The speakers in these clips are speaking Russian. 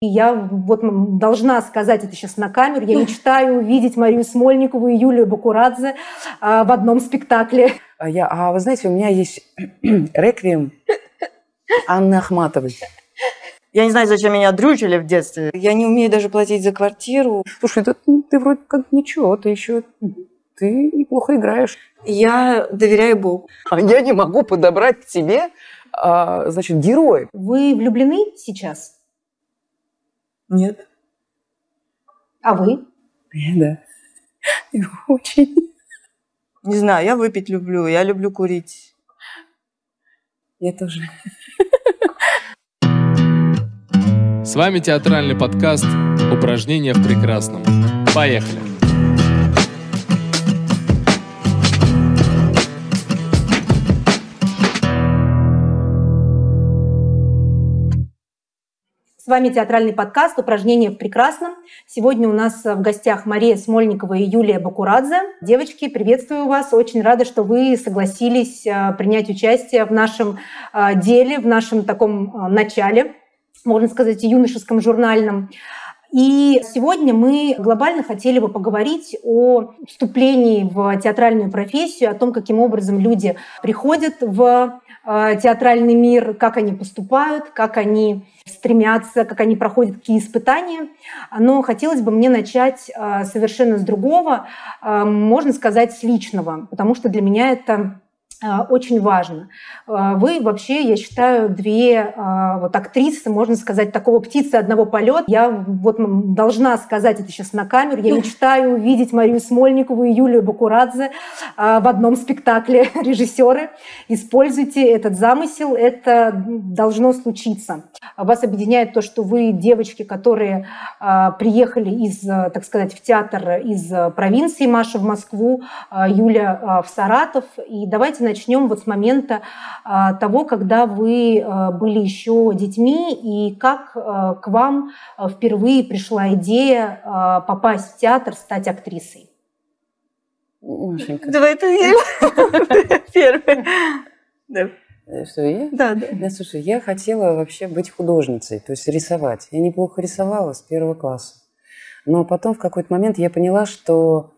И я вот должна сказать это сейчас на камеру. Я мечтаю увидеть Марию Смольникову и Юлию Бакурадзе а, в одном спектакле. А, я, а вы знаете, у меня есть реквием Анны Ахматовой. Я не знаю, зачем меня дрючили в детстве. Я не умею даже платить за квартиру. Слушай, ты, ты вроде как ничего, ты еще ты неплохо играешь. Я доверяю Богу. А я не могу подобрать тебе, а, значит, героев. Вы влюблены сейчас? Нет. А вы? Я, да. Очень. Не знаю, я выпить люблю, я люблю курить. Я тоже. С вами театральный подкаст «Упражнения в прекрасном». Поехали! Вами театральный подкаст «Упражнения в прекрасном». Сегодня у нас в гостях Мария Смольникова и Юлия Бакурадзе. Девочки, приветствую вас. Очень рада, что вы согласились э, принять участие в нашем э, деле, в нашем таком э, начале, можно сказать, юношеском журнальном. И сегодня мы глобально хотели бы поговорить о вступлении в театральную профессию, о том, каким образом люди приходят в театральный мир, как они поступают, как они стремятся, как они проходят какие испытания. Но хотелось бы мне начать а, совершенно с другого, а, можно сказать, с личного, потому что для меня это очень важно. А, вы вообще, я считаю, две а, вот актрисы, можно сказать, такого птицы одного полета. Я вот должна сказать это сейчас на камеру. Я мечтаю увидеть Марию Смольникову и Юлию Бакурадзе в одном спектакле. Режиссеры, используйте этот замысел, это должно случиться. Вас объединяет то, что вы девочки, которые приехали из, так сказать, в театр из провинции, Маша в Москву, Юля в Саратов. И давайте начнем вот с момента а, того, когда вы а, были еще детьми, и как а, к вам впервые пришла идея попасть в театр, стать актрисой. Машенька. Давай ты первый. Да. Э, что, я? Да, да. Да, слушай, я хотела вообще быть художницей, то есть рисовать. Я неплохо рисовала с первого класса. Но потом в какой-то момент я поняла, что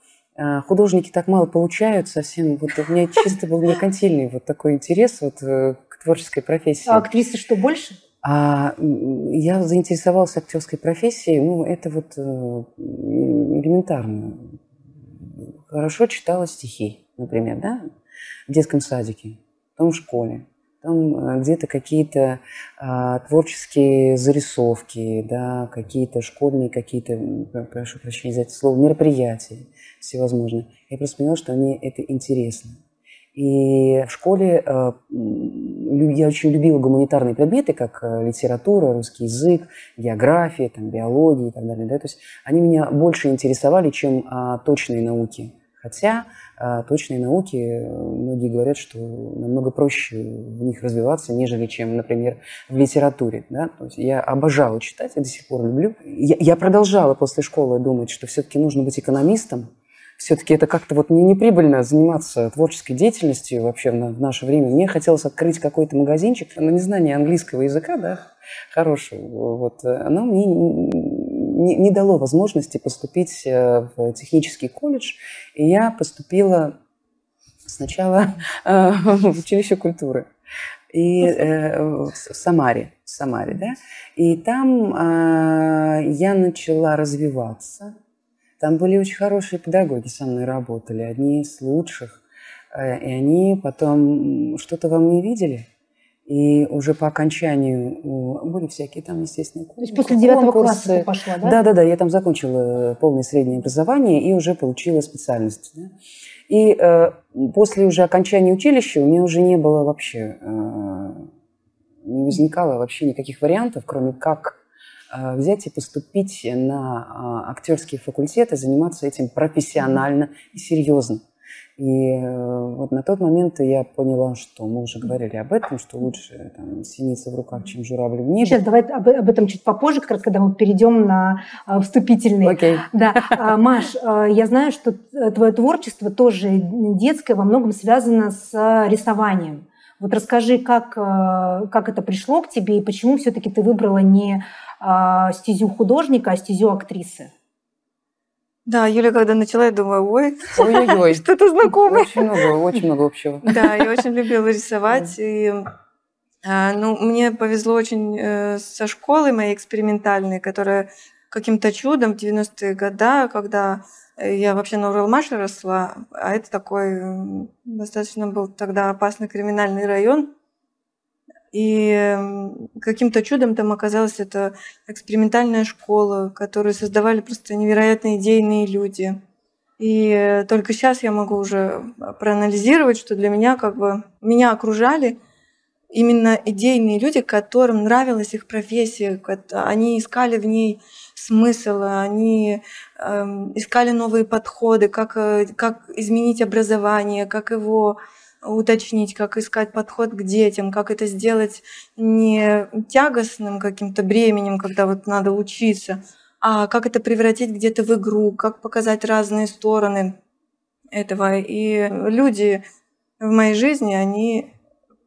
художники так мало получают совсем. Вот у меня чисто был меркантильный вот такой интерес вот э, к творческой профессии. А актрисы что, больше? А я заинтересовалась актерской профессией, ну, это вот э, элементарно. Хорошо читала стихи, например, да, в детском садике, потом в школе. Там э, где-то какие-то а, творческие зарисовки, да, какие-то школьные, какие-то, прошу прощения за это слово, мероприятия всевозможные. Я просто поняла, что мне это интересно. И в школе э, я очень любила гуманитарные предметы, как э, литература, русский язык, география, там, биология и так далее. Да? То есть они меня больше интересовали, чем а, точные науки. Хотя а точные науки, многие говорят, что намного проще в них развиваться, нежели чем, например, в литературе. Да? То есть я обожала читать, я до сих пор люблю. Я, я продолжала после школы думать, что все-таки нужно быть экономистом, все-таки это как-то вот не неприбыльно заниматься творческой деятельностью вообще в, наше время. Мне хотелось открыть какой-то магазинчик на незнание английского языка, да, хорошего, вот, но мне не, не дало возможности поступить э, в технический колледж, и я поступила сначала э, в училище культуры и э, в Самаре, в Самаре, да, и там я начала развиваться. Там были очень хорошие педагоги со мной работали, одни из лучших, и они потом что-то во мне видели – и уже по окончанию были всякие там, естественно, То есть после девятого класса ты пошла, да? Да, да, да. Я там закончила полное среднее образование и уже получила специальность. Да? И э, после уже окончания училища у меня уже не было вообще, э, не возникало вообще никаких вариантов, кроме как э, взять и поступить на э, актерский факультет и заниматься этим профессионально и серьезно. И э, вот на тот момент я поняла, что мы уже говорили об этом, что лучше там, синица в руках, чем журавль в небе. Сейчас давай об, об этом чуть попозже, как раз когда мы перейдем на а, вступительный. Окей. Да. А, Маш, а, я знаю, что твое творчество тоже детское во многом связано с рисованием. Вот расскажи, как, как это пришло к тебе и почему все-таки ты выбрала не э, стезю художника, а стезю актрисы. Да, Юля, когда начала, я думаю, ой, Ой-ой-ой. что-то знакомое. Очень много, очень много общего. Да, я очень любила рисовать. И, а, ну, мне повезло очень э, со школой моей экспериментальной, которая каким-то чудом в 90-е годы, когда э, я вообще на Уралмаше росла, а это такой достаточно был тогда опасный криминальный район. И каким-то чудом там оказалась эта экспериментальная школа, которую создавали просто невероятно идейные люди. И только сейчас я могу уже проанализировать, что для меня как бы меня окружали именно идейные люди, которым нравилась их профессия, они искали в ней смысл, они эм, искали новые подходы, как, э, как изменить образование, как его уточнить, как искать подход к детям, как это сделать не тягостным каким-то бременем, когда вот надо учиться, а как это превратить где-то в игру, как показать разные стороны этого. И люди в моей жизни, они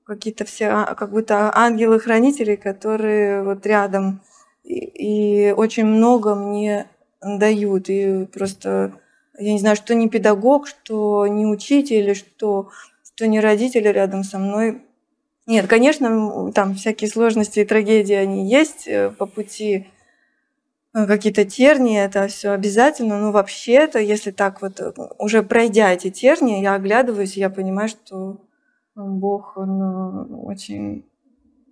какие-то все а, как будто ангелы-хранители, которые вот рядом и, и очень много мне дают. И просто я не знаю, что не педагог, что не учитель, что, что не родители рядом со мной. Нет, конечно, там всякие сложности и трагедии, они есть э, по пути, э, какие-то тернии, это все обязательно, но вообще-то, если так вот э, уже пройдя эти тернии, я оглядываюсь, я понимаю, что Бог, он очень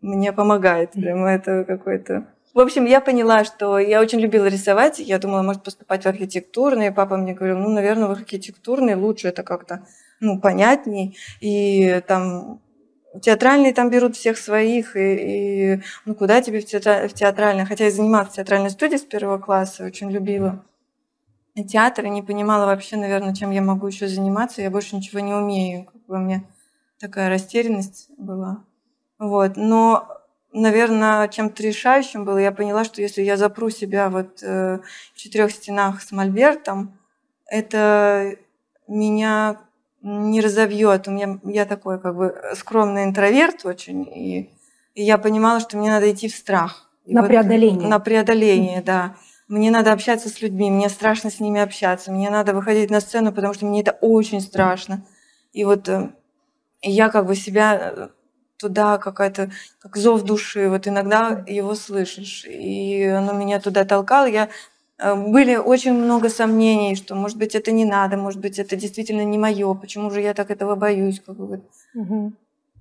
мне помогает. Прямо это какой-то... В общем, я поняла, что я очень любила рисовать. Я думала, может, поступать в архитектурный. Папа мне говорил, ну, наверное, в архитектурный лучше это как-то, ну, понятней. И там театральные там берут всех своих, и, и ну, куда тебе в, театра- в театральный? Хотя я занималась в театральной студии с первого класса, очень любила театр, и не понимала вообще, наверное, чем я могу еще заниматься. Я больше ничего не умею. Как бы у меня такая растерянность была. Вот. Но, наверное, чем-то решающим было, я поняла, что если я запру себя вот э, в четырех стенах с мольбертом, это меня не разовьет. У меня я такой как бы скромный интроверт очень, и, и я понимала, что мне надо идти в страх. И На преодоление. На преодоление, да. Мне надо общаться с людьми, мне страшно с ними общаться, мне надо выходить на сцену, потому что мне это очень страшно. И вот э, я как бы себя э, туда какая-то, как зов души, вот иногда его слышишь. И оно меня туда толкало. Я были очень много сомнений, что, может быть, это не надо, может быть, это действительно не мое, почему же я так этого боюсь, как бы вот Мгм.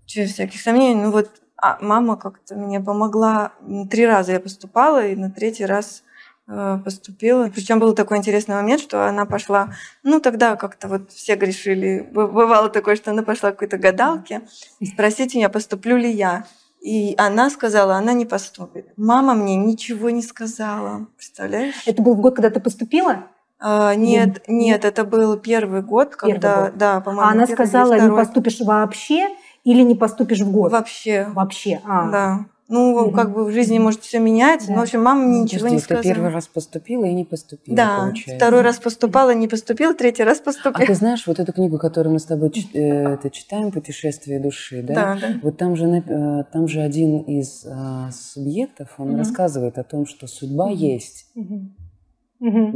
через всяких сомнений. Ну вот а мама как-то мне помогла. Три раза я поступала, и на третий раз э, поступила. Причем был такой интересный момент, что она пошла, ну тогда как-то вот все грешили. Бывало такое, что она пошла к какой-то гадалке спросить меня, поступлю ли я. И она сказала, она не поступит. Мама мне ничего не сказала. Представляешь? Это был год, когда ты поступила? А, нет, нет, это был первый год, Первый когда, год. да, по-моему, А она первый сказала, не поступишь вообще или не поступишь в год? Вообще. Вообще. А. Да. Ну, Мгм. как бы в жизни может все меняться. Да. Но, в общем, мама мне Ну, ничего подожди, не ты сказала. первый раз поступила и не поступила, Да, получается. второй раз поступала, не поступила, третий раз А поступила. ты знаешь, вот эту книгу, которую мы с тобой э, это читаем, «Путешествие души», да? Да, да. Вот там же, э, там же один из а, субъектов, он Мгм. рассказывает о том, что судьба Мгм. есть. Мгм.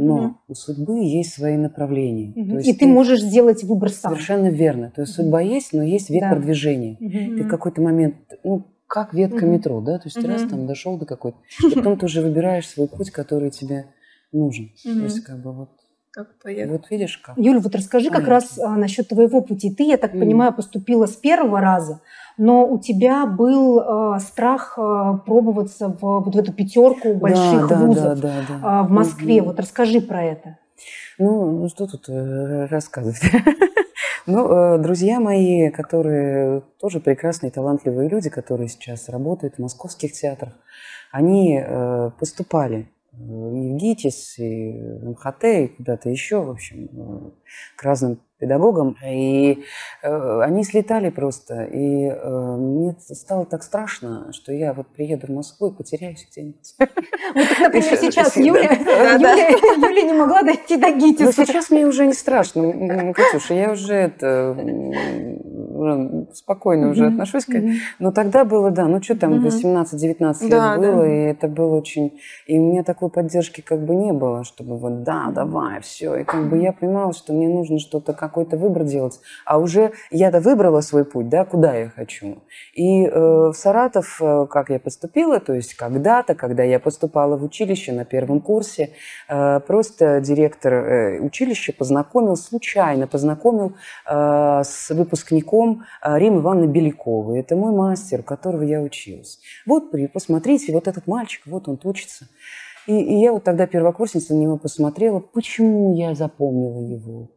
но у судьбы есть свои направления. Мгм. То И есть ты можешь сделать выбор сам. Совершенно верно. То есть судьба есть, но есть вектор Да. движения. Мгм. Ты в какой-то момент, ну, как ветка Мгм. метро, да? То есть ты раз там дошел до какой-то, потом ты уже выбираешь свой путь, который тебе нужен. То Мгм. есть как бы вот, Как поехала. вот видишь как. Юль, вот расскажи как Понятно. раз а, насчет твоего пути. Ты, я так Мгм. понимаю, поступила с первого раза, но у тебя был а, страх а, пробоваться в, вот в эту пятерку больших да, да, вузов да, да, да. а, в Москве. Мгм. Вот расскажи про это. Ну, ну что тут э, рассказывать? Ну, э, друзья мои, которые тоже прекрасные, талантливые люди, которые сейчас работают в московских театрах, они э, поступали и в ГИТИС, и в МХТ, и куда-то еще, в общем, э, к разным педагогам. И э, они слетали просто. И э, мне стало так страшно, что я вот приеду в Москву и потеряюсь где-нибудь. Вот, например, сейчас Юля, не могла дойти до ГИТИСа. сейчас мне уже не страшно, Катюша, я уже это... спокойно уже отношусь к Но тогда было, да, ну что там, 18-19 лет Да, было, да. и это было очень... И у меня такой поддержки как бы не было, чтобы вот, да, давай, все. И как бы я понимала, что мне нужно что-то, какой-то выбор делать. А уже я-то выбрала свой путь, да, куда я хочу. И э, в Саратов, э, как я поступила, то есть когда-то, когда я поступала в училище на первом курсе, э, просто директор э, училища познакомил, случайно познакомил э, с выпускником э, Римы Ивановны Беляковой. Это мой мастер, у которого я училась. Вот, посмотрите, вот этот мальчик, вот он учится. И, и я вот тогда первокурсница на него посмотрела, почему я запомнила его.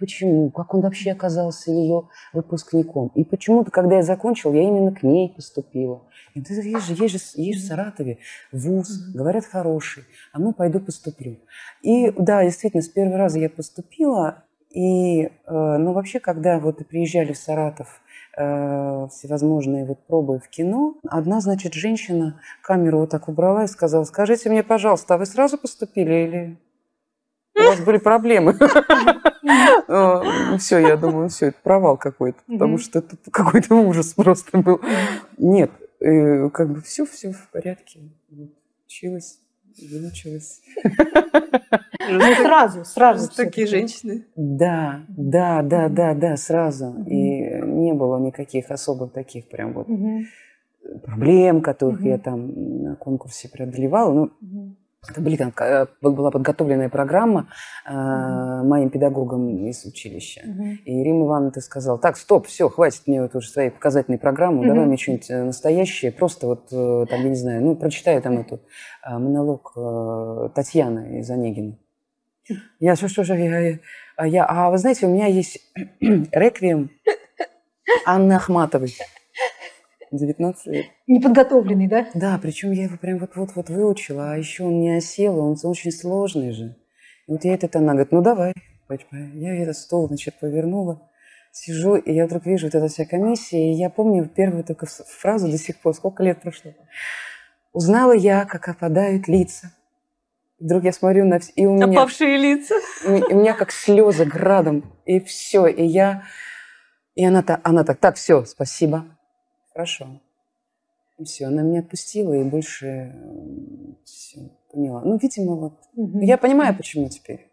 Почему? Как он вообще оказался ее выпускником? И почему-то, когда я закончила, я именно к ней поступила. И да, есть же, есть же, есть же в Саратове вуз, говорят, хороший, а ну пойду поступлю. И да, действительно, с первого раза я поступила, и, э, ну, вообще, когда вот приезжали в Саратов э, всевозможные вот пробы в кино, одна, значит, женщина камеру вот так убрала и сказала, скажите мне, пожалуйста, а вы сразу поступили или у вас были проблемы? Все, я думаю, все, это провал какой-то, потому что это какой-то ужас просто был. Нет, э, как бы все, все в порядке. Училась, выучилась. Ну, сразу, сразу. Такие женщины. Да, да, да, да, да, сразу. И не было никаких особых таких прям вот проблем, которых я там на конкурсе преодолевала. Ну, были там, э, была подготовленная программа э, моим педагогам из училища. Мгм. И Рима Ивановна ты сказала, так, стоп, все, хватит мне вот уже своей показательной программы, давай Мгм. мне что-нибудь э, настоящее, просто вот э, там, я не знаю, ну, прочитай там эту э, монолог э, Татьяны из Онегина. Я, что, что же, я, я- а я, а вы знаете, у меня есть реквием Анны Ахматовой. 19 лет. Неподготовленный, да? Да, причем я его прям вот-вот-вот выучила, а еще он не осел, он очень сложный же. И вот я этот, она говорит, ну давай. Я этот стол, значит, повернула, сижу, и я вдруг вижу вот эта вся комиссия, и я помню первую только фразу до сих пор, сколько лет прошло. Узнала я, как опадают лица. Вдруг я смотрю на все, и у меня, Опавшие лица. и у меня как слезы градом, и все, и я, и она, она так, так, все, спасибо, хорошо. И все, она меня отпустила, и больше все, поняла. Ну, видимо, вот. Мгм. Я понимаю, почему теперь.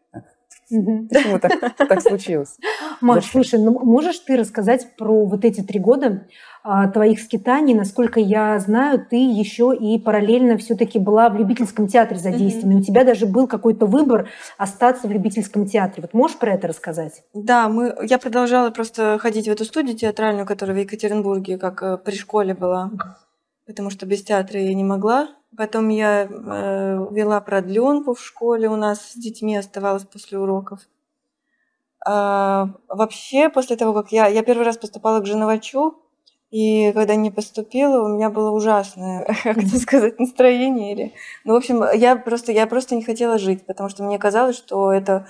Почему так, так случилось. Маш, слушай, ну можешь ты рассказать про вот эти три года а, твоих скитаний? Насколько я знаю, ты еще и параллельно все-таки была в любительском театре задействована. У тебя даже был какой-то выбор остаться в любительском театре. Вот можешь про это рассказать? Да, мы, я продолжала просто ходить в эту студию театральную, которая в Екатеринбурге, как э, при школе была, потому что без театра я не могла. Потом я э, вела продленку в школе у нас с детьми, оставалась после уроков. А, вообще, после того, как я, я первый раз поступала к Женовачу, и когда не поступила, у меня было ужасное, как это сказать, настроение. Или... Ну, в общем, я просто, я просто не хотела жить, потому что мне казалось, что это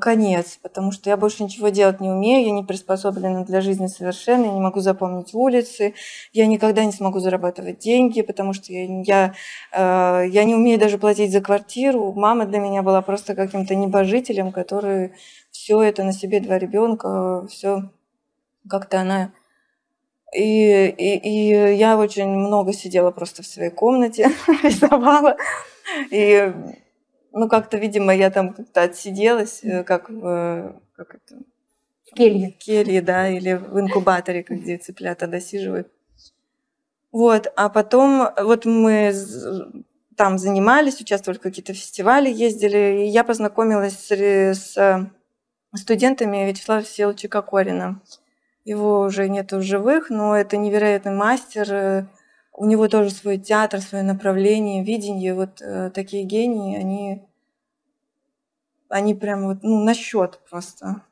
конец, потому что я больше ничего делать не умею, я не приспособлена для жизни совершенно, я не могу запомнить улицы, я никогда не смогу зарабатывать деньги, потому что я, я, э, я не умею даже платить за квартиру. Мама для меня была просто каким-то небожителем, который все это на себе два ребенка, все как-то она и, и, и я очень много сидела просто в своей комнате, рисовала. И, ну, как-то, видимо, я там как-то отсиделась, э, как в, как это, В келье. в келье, да, или в инкубаторе, где цыплята досиживают. Вот, а потом вот мы там занимались, участвовали в какие-то фестивали, ездили, и я познакомилась с, с э, студентами Вячеслава Всеволодовича Кокорина. Его уже нету в живых, но это невероятный мастер. У него тоже свой театр, свое направление, видение. Вот э, такие гении, они, они прям вот, ну, на счет просто.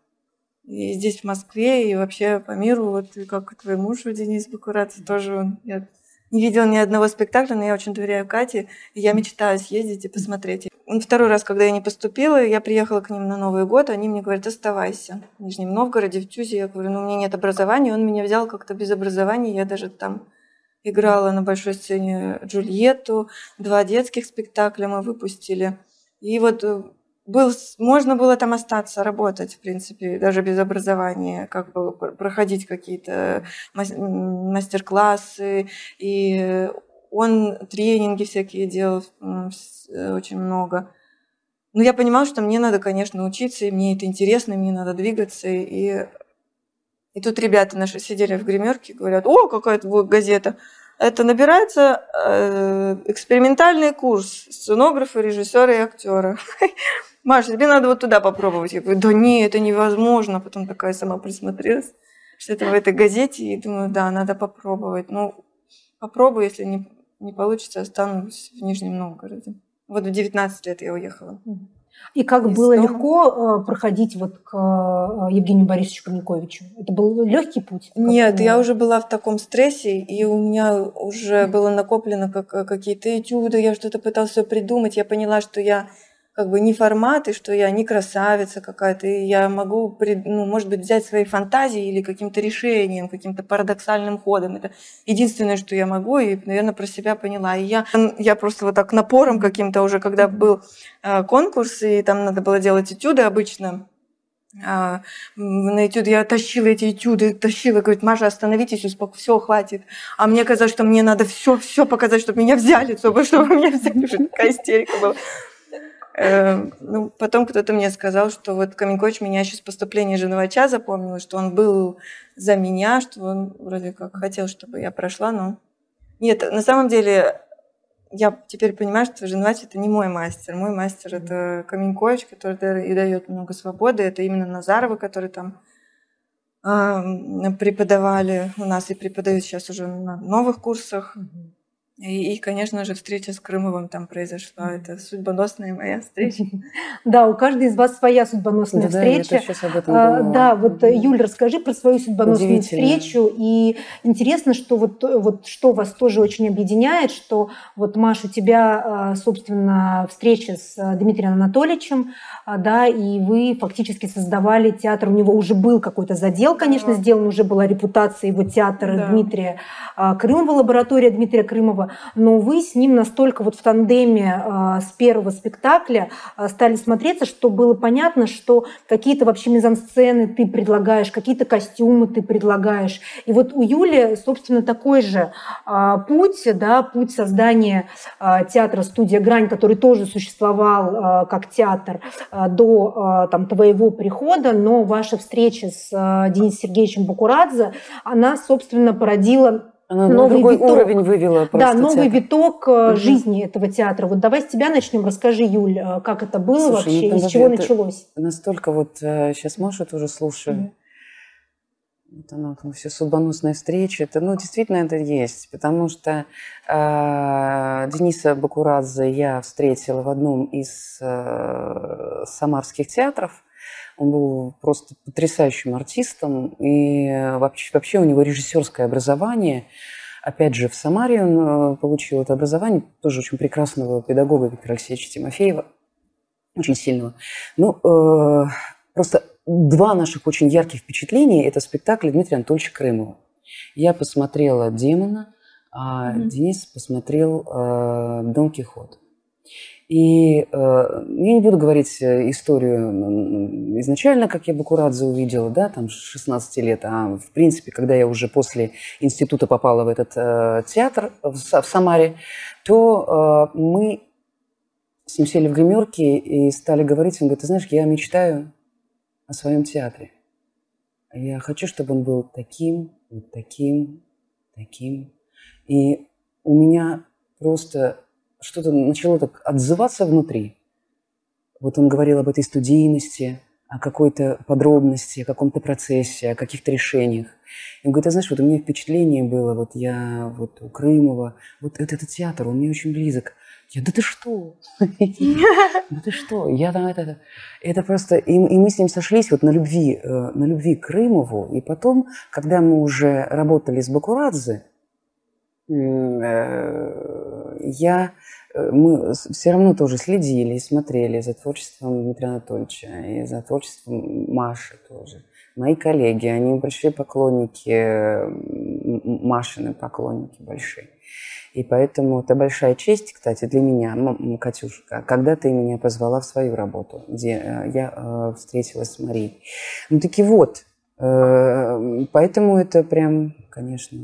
И здесь, в Москве, и вообще по миру, вот как твой муж, Денис Бакурадзе, тоже он, я не видела ни одного спектакля, но я очень доверяю Кате, и я мечтаю съездить и посмотреть. Второй раз, когда я не поступила, я приехала к ним на Новый год, они мне говорят, оставайся в Нижнем Новгороде, в Тюзе. Я говорю, ну, у меня нет образования. Он меня взял как-то без образования. Я даже там играла на большой сцене Джульетту, два детских спектакля мы выпустили. И вот э, был, можно было там остаться, работать, в принципе, даже без образования, как бы проходить какие-то мастер-классы. И он тренинги всякие делал очень много. Но я понимала, что мне надо, конечно, учиться, и мне это интересно, и мне надо двигаться. И, и тут ребята наши сидели в гримерке, говорят, о, какая-то газета. Это набирается э, экспериментальный курс сценографа, режиссера и актера. Маша, тебе надо вот туда попробовать. Я говорю, да не, это невозможно. Потом такая сама присмотрелась, что это в этой газете, и думаю, да, надо попробовать. Ну, попробую, если не, не получится, останусь в Нижнем Новгороде. Вот в 19 лет я уехала. И как Из было дома. легко э, проходить вот к э, Евгению Борисовичу Камниковичу? Это был легкий путь? Нет, я уже была в таком стрессе, и у меня уже было накоплено как, э, какие-то этюды, я что-то пыталась придумать. Я поняла, что я как бы не формат, и что я не красавица какая-то, и я могу, ну, может быть, взять свои фантазии или каким-то решением, каким-то парадоксальным ходом. Это единственное, что я могу, и, наверное, про себя поняла. И я, я просто вот так напором каким-то уже, когда был э, конкурс, и там надо было делать этюды обычно, а, на этюд я тащила эти этюды, тащила, говорит, Маша, остановитесь, успок, все, хватит. А мне казалось, что мне надо все, все показать, чтобы меня взяли, чтобы, чтобы меня взяли. Уже такая истерика была. Эм, ну, потом кто-то мне сказал, что вот Каменкович меня еще с поступления Женовача запомнил, что он был за меня, что он вроде как хотел, чтобы я прошла, но... Нет, на самом деле, я теперь понимаю, что Женовач это не мой мастер. Мой мастер это Каменкович, который и дает много свободы. Это именно Назарова, который там э, преподавали у нас и преподают сейчас уже на новых курсах. Mm-hmm. И, и, конечно же, встреча с Крымовым там произошла. Это судьбоносная моя встреча. Да, у каждой из вас своя судьбоносная встреча. А, да, вот, э, Юль, расскажи про свою судьбоносную встречу. И интересно, что вот, вот что вас тоже очень объединяет, что вот, Маша, у тебя, а, собственно, встреча с э, Дмитрием Анатольевичем, а, да, и вы фактически создавали театр. У него уже был какой-то задел, конечно, сделан, уже была репутация его театра Дмитрия Крымова, лаборатория Дмитрия Крымова но вы с ним настолько вот в тандеме а, с первого спектакля а, стали смотреться, что было понятно, что какие-то вообще мизансцены ты предлагаешь, какие-то костюмы ты предлагаешь. И вот у Юли, собственно, такой же а, путь, да, путь создания театра «Студия Грань», который тоже существовал как театр до там, твоего прихода, но ваша встреча с Денисом Сергеевичем Бакурадзе, она, собственно, породила она новый другой виток. уровень вывела Да, новый театр. виток угу. жизни этого театра. Вот давай с тебя начнем. Расскажи, Юль, э, как это было Слушай, вообще, ну, из чего началось? Настолько вот сейчас э, Маша тоже слушаю. Угу. Вот она, там все судьбоносные встречи. Это, ну, действительно это есть. Потому что э, Дениса Бакурадзе я встретила в одном из э, самарских театров. Он был просто потрясающим артистом, и вообще, вообще у него режиссерское образование. Опять же, в Самаре он э, получил это образование, тоже очень прекрасного педагога Виктора Алексеевича Тимофеева, очень сильного. Ну, э, просто два наших очень ярких впечатления – это спектакль Дмитрия Анатольевича Крымова. Я посмотрела «Демона», а mm-hmm. Денис посмотрел э, «Дон Кихот». И э, я не буду говорить э, историю изначально, как я Бакурадзе увидела, да, там 16 лет, а в принципе, когда я уже после института попала в этот э, театр в, в Самаре, то э, мы с ним сели в гримерке и стали говорить. Он говорит, ты знаешь, я мечтаю о своем театре. Я хочу, чтобы он был таким, вот таким, таким. И у меня просто что-то начало так отзываться внутри. Вот он говорил об этой студийности, о какой-то подробности, о каком-то процессе, о каких-то решениях. И он говорит, а знаешь, вот у меня впечатление было, вот я вот у Крымова, вот этот, этот театр, он мне очень близок. Я, да ты что? Да ты что? Я там это... Это просто... И, мы с ним сошлись вот на любви, э, на любви к Крымову. И потом, когда мы уже работали с Бакурадзе, Э, я, э, мы все равно тоже следили и смотрели за творчеством Дмитрия Анатольевича и за творчеством Маши тоже. Мои коллеги, они большие поклонники, Машины поклонники большие. И поэтому это большая честь, кстати, для меня, Катюшка, когда ты меня позвала в свою работу, где э, я э, встретилась с Марией. Ну таки вот, э, поэтому это прям, конечно,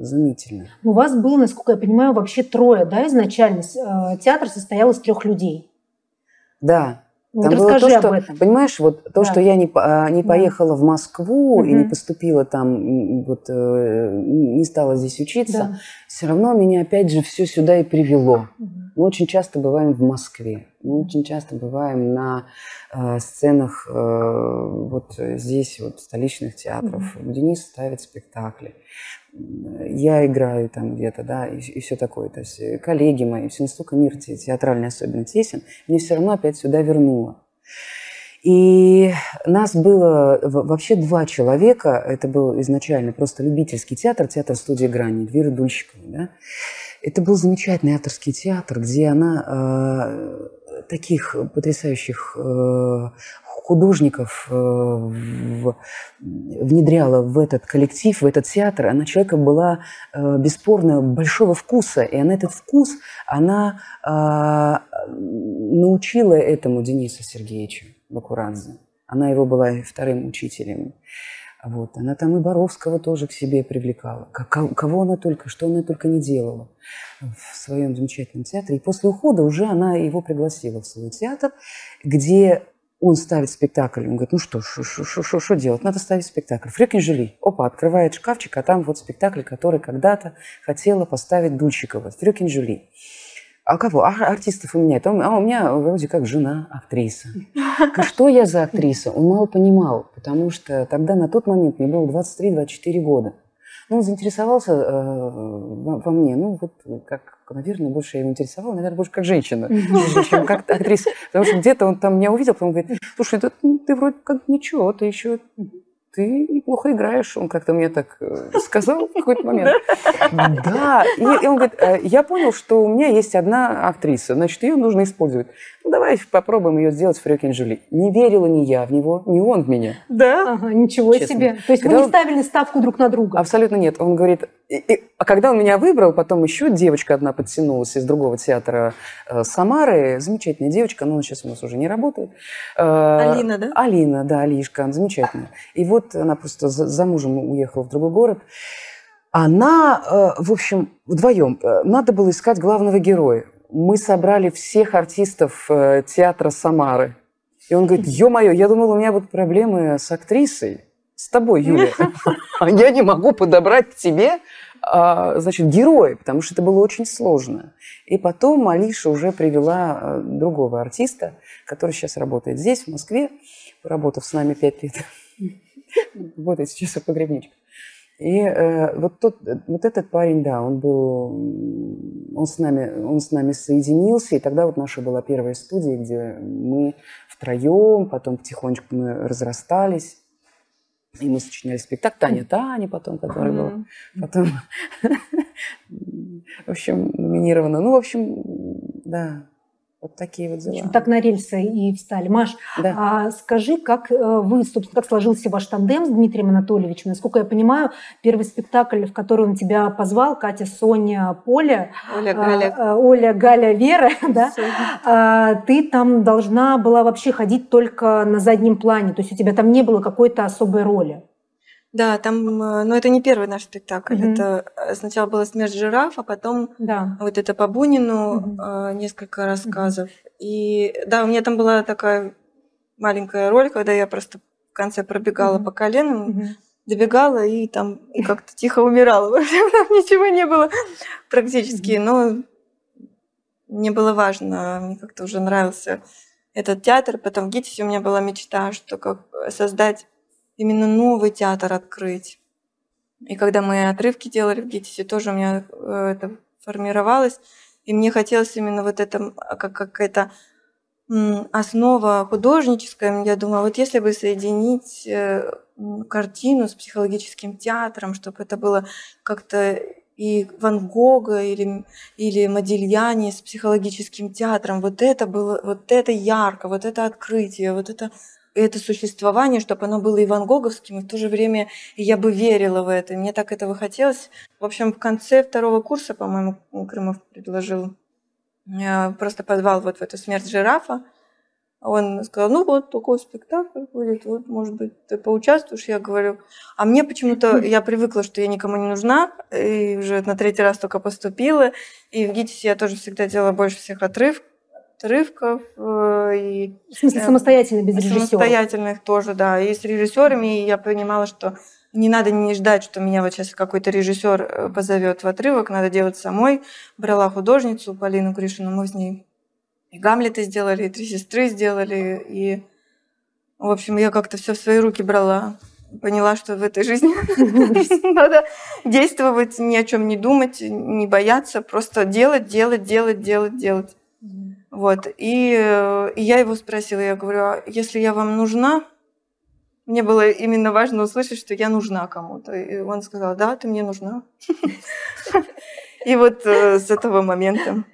изумительно. У вас было, насколько я понимаю, вообще трое, да, изначально? Театр состоял из трех людей. Да, вот Там расскажи было то, что, об этом. Понимаешь, вот то, да. что я не, а, не поехала да. в Москву угу. и не поступила там, вот э, не стала здесь учиться, да. все равно меня опять же все сюда и привело. Угу. Мы очень часто бываем в Москве, мы очень часто бываем на э, сценах э, вот здесь, вот столичных театров. Угу. Денис ставит спектакли я играю там где-то, да, и, и все такое. То есть э, коллеги мои, все настолько мир театральный особенно тесен, мне все равно опять сюда вернуло. И нас было вообще два человека. Это был изначально просто любительский театр, театр студии Грани, Эльвира Дульщикова. Да? Это был замечательный авторский театр, где она э, таких потрясающих э, художников э, внедряла в этот коллектив, в этот театр, она человека была э, бесспорно большого вкуса, и она этот вкус, она а, научила этому Денису Сергеевичу Бакурадзе. Она его была вторым учителем. Вот. Она там и Боровского тоже к себе привлекала. Кого она только, что она только не делала в своем замечательном театре. И после ухода уже она его пригласила в свой театр, где он ставит спектакль, он говорит, ну что, что делать? Надо ставить спектакль. Фрёкин Жюли. Опа, открывает шкафчик, а там вот спектакль, который когда-то хотела поставить Дульщикова. Фрёкин Жюли. А кого? А артистов у меня? А у меня вроде как жена актриса. Что я за актриса? Он мало понимал, потому что тогда на тот момент мне было 23-24 года. Ну, он заинтересовался э, во, во мне, ну, вот как, наверное, больше я его интересовала, наверное, больше как женщина, чем как актриса. Потому что где-то он там меня увидел, потом говорит, слушай, ты, ты вроде как ничего, ты еще ты неплохо играешь. Он как-то мне так э, сказал в какой-то момент. Да. И, он говорит, «Э, я понял, что у меня есть одна актриса, значит, ее нужно использовать. Ну, давай попробуем ее сделать Фрёкин Жюли. Не верила ни я в него, ни он в меня. Да? Ага, ничего Честно. себе. То есть Когда вы не ставили ставку друг на друга? Абсолютно нет. Он говорит, и, и, а когда он меня выбрал, потом еще девочка одна подтянулась из другого театра э, Самары, замечательная девочка, но она сейчас у нас уже не работает. Э, Алина, да? Алина, да, Алишка, замечательная. И вот она просто за, за мужем уехала в другой город. Она, э, в общем, вдвоем. Э, надо было искать главного героя. Мы собрали всех артистов э, театра Самары. И он говорит, ё-моё, я думал, у меня будут проблемы с актрисой с тобой, Юля. Я не могу подобрать тебе, а, значит, героя, потому что это было очень сложно. И потом Алиша уже привела а, другого артиста, который сейчас работает здесь, в Москве, работав с нами пять лет. Работает сейчас в погребничках. И э, вот, тот, вот этот парень, да, он был, он с, нами, он с нами соединился, и тогда вот наша была первая студия, где мы втроем, потом потихонечку мы разрастались. И мы сочиняли спектакль Таня Таня потом, который был. Потом, в общем, номинирована. Ну, в общем, да, вот такие вот дела. Так на рельсы и встали. Маш, да. а скажи, как э, вы, собственно, как сложился ваш тандем с Дмитрием Анатольевичем? Насколько я понимаю, первый спектакль, в который он тебя позвал, Катя, Соня, Поля, Оля, Галя, а, Оля, Галя, Вера, да? А, ты там должна была вообще ходить только на заднем плане, то есть у тебя там не было какой-то особой роли. Да, там, э, но это не первый наш спектакль. Угу. Это э, сначала была смерть жираф, а потом да. вот это по Бунину угу. несколько рассказов. Угу. И да, у меня там была такая маленькая роль, когда я просто в конце пробегала угу. по коленам, угу. добегала и там и как-то тихо умирала. Ничего не было практически, но мне было важно, мне как-то уже нравился этот театр. Потом в ГИТИСе у меня была мечта, что как создать именно новый театр открыть. И когда мы отрывки делали в ГИТИСе, тоже у меня э, это формировалось. И мне хотелось именно вот это, а, как какая-то основа художническая. Я думаю, вот если бы соединить э, картину с психологическим театром, чтобы это было как-то и Ван Гога или, или Модильяни с психологическим театром, вот это было, вот это ярко, вот это открытие, вот это это существование, чтобы оно было и Ван Гоговским, и в то же время я бы верила в это. Мне так этого хотелось. В общем, в конце второго курса, по-моему, Крымов предложил э, просто подвал вот в эту смерть жирафа. Он сказал, ну вот такой спектакль будет, вот, может быть, ты поучаствуешь. Я говорю, а мне почему-то, я привыкла, что я никому не нужна, и уже на третий раз только поступила. И в ГИТИСе я тоже всегда делала больше всех отрыв, отрывков. Э, и, в смысле, самостоятельно, без режиссера? Самостоятельных тоже, да. И с режиссерами я понимала, что не надо не ждать, что меня вот сейчас какой-то режиссер э, позовет в отрывок, надо делать самой. Брала художницу Полину Гришину, мы с ней и Гамлета сделали, и Три сестры сделали, и, в общем, я как-то все в свои руки брала. Поняла, что в этой жизни надо действовать, ни о чем не думать, не бояться, просто делать, делать, делать, делать, делать. Вот. И, и я его спросила, я говорю, а если я вам нужна, мне было именно важно услышать, что я нужна кому-то. И он сказал, да, ты мне нужна. И вот э, с этого момента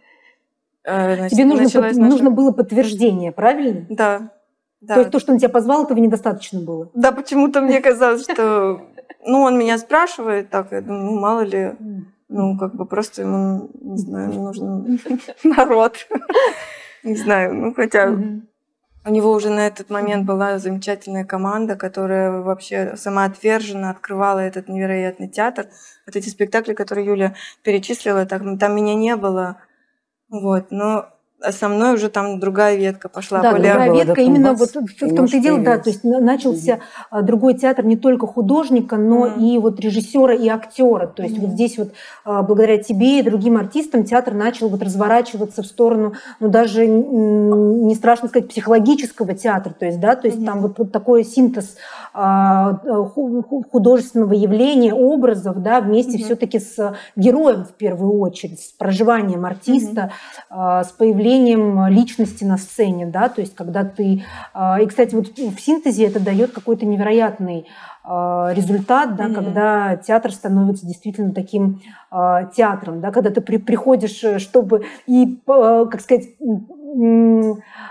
Э, значит, Тебе нужно, под, наша... нужно было подтверждение, правильно? Да. да. То есть то, что он тебя позвал, этого недостаточно было? Да, почему-то мне казалось, что... Ну, он меня спрашивает, так, я думаю, ну, мало ли, ну, как бы просто ему, не знаю, нужен народ. Не знаю, ну, хотя у него уже на этот момент была замечательная команда, которая вообще самоотверженно открывала этот невероятный театр. Вот эти спектакли, которые Юля перечислила, там, там меня не было. Вот, но со мной уже там другая ветка пошла. Да, более... другая ветка, именно вот в том-то и дело, да, то есть начался угу. другой театр не только художника, но угу. и вот режиссера и актера. То есть угу. вот здесь вот а, благодаря тебе и другим артистам театр начал вот разворачиваться в сторону, ну даже не страшно сказать, психологического театра. То есть, да, то есть угу. там вот, вот такой синтез а, художественного явления, образов, да, вместе угу. все-таки с героем в первую очередь, с проживанием артиста, угу. с появлением проявлением личности на сцене, да, то есть когда ты... А, и, кстати, вот в синтезе это дает какой-то невероятный а, результат, да, mm-hmm. когда театр становится действительно таким э, театром, да, когда ты при, приходишь, э, чтобы и, э, как сказать,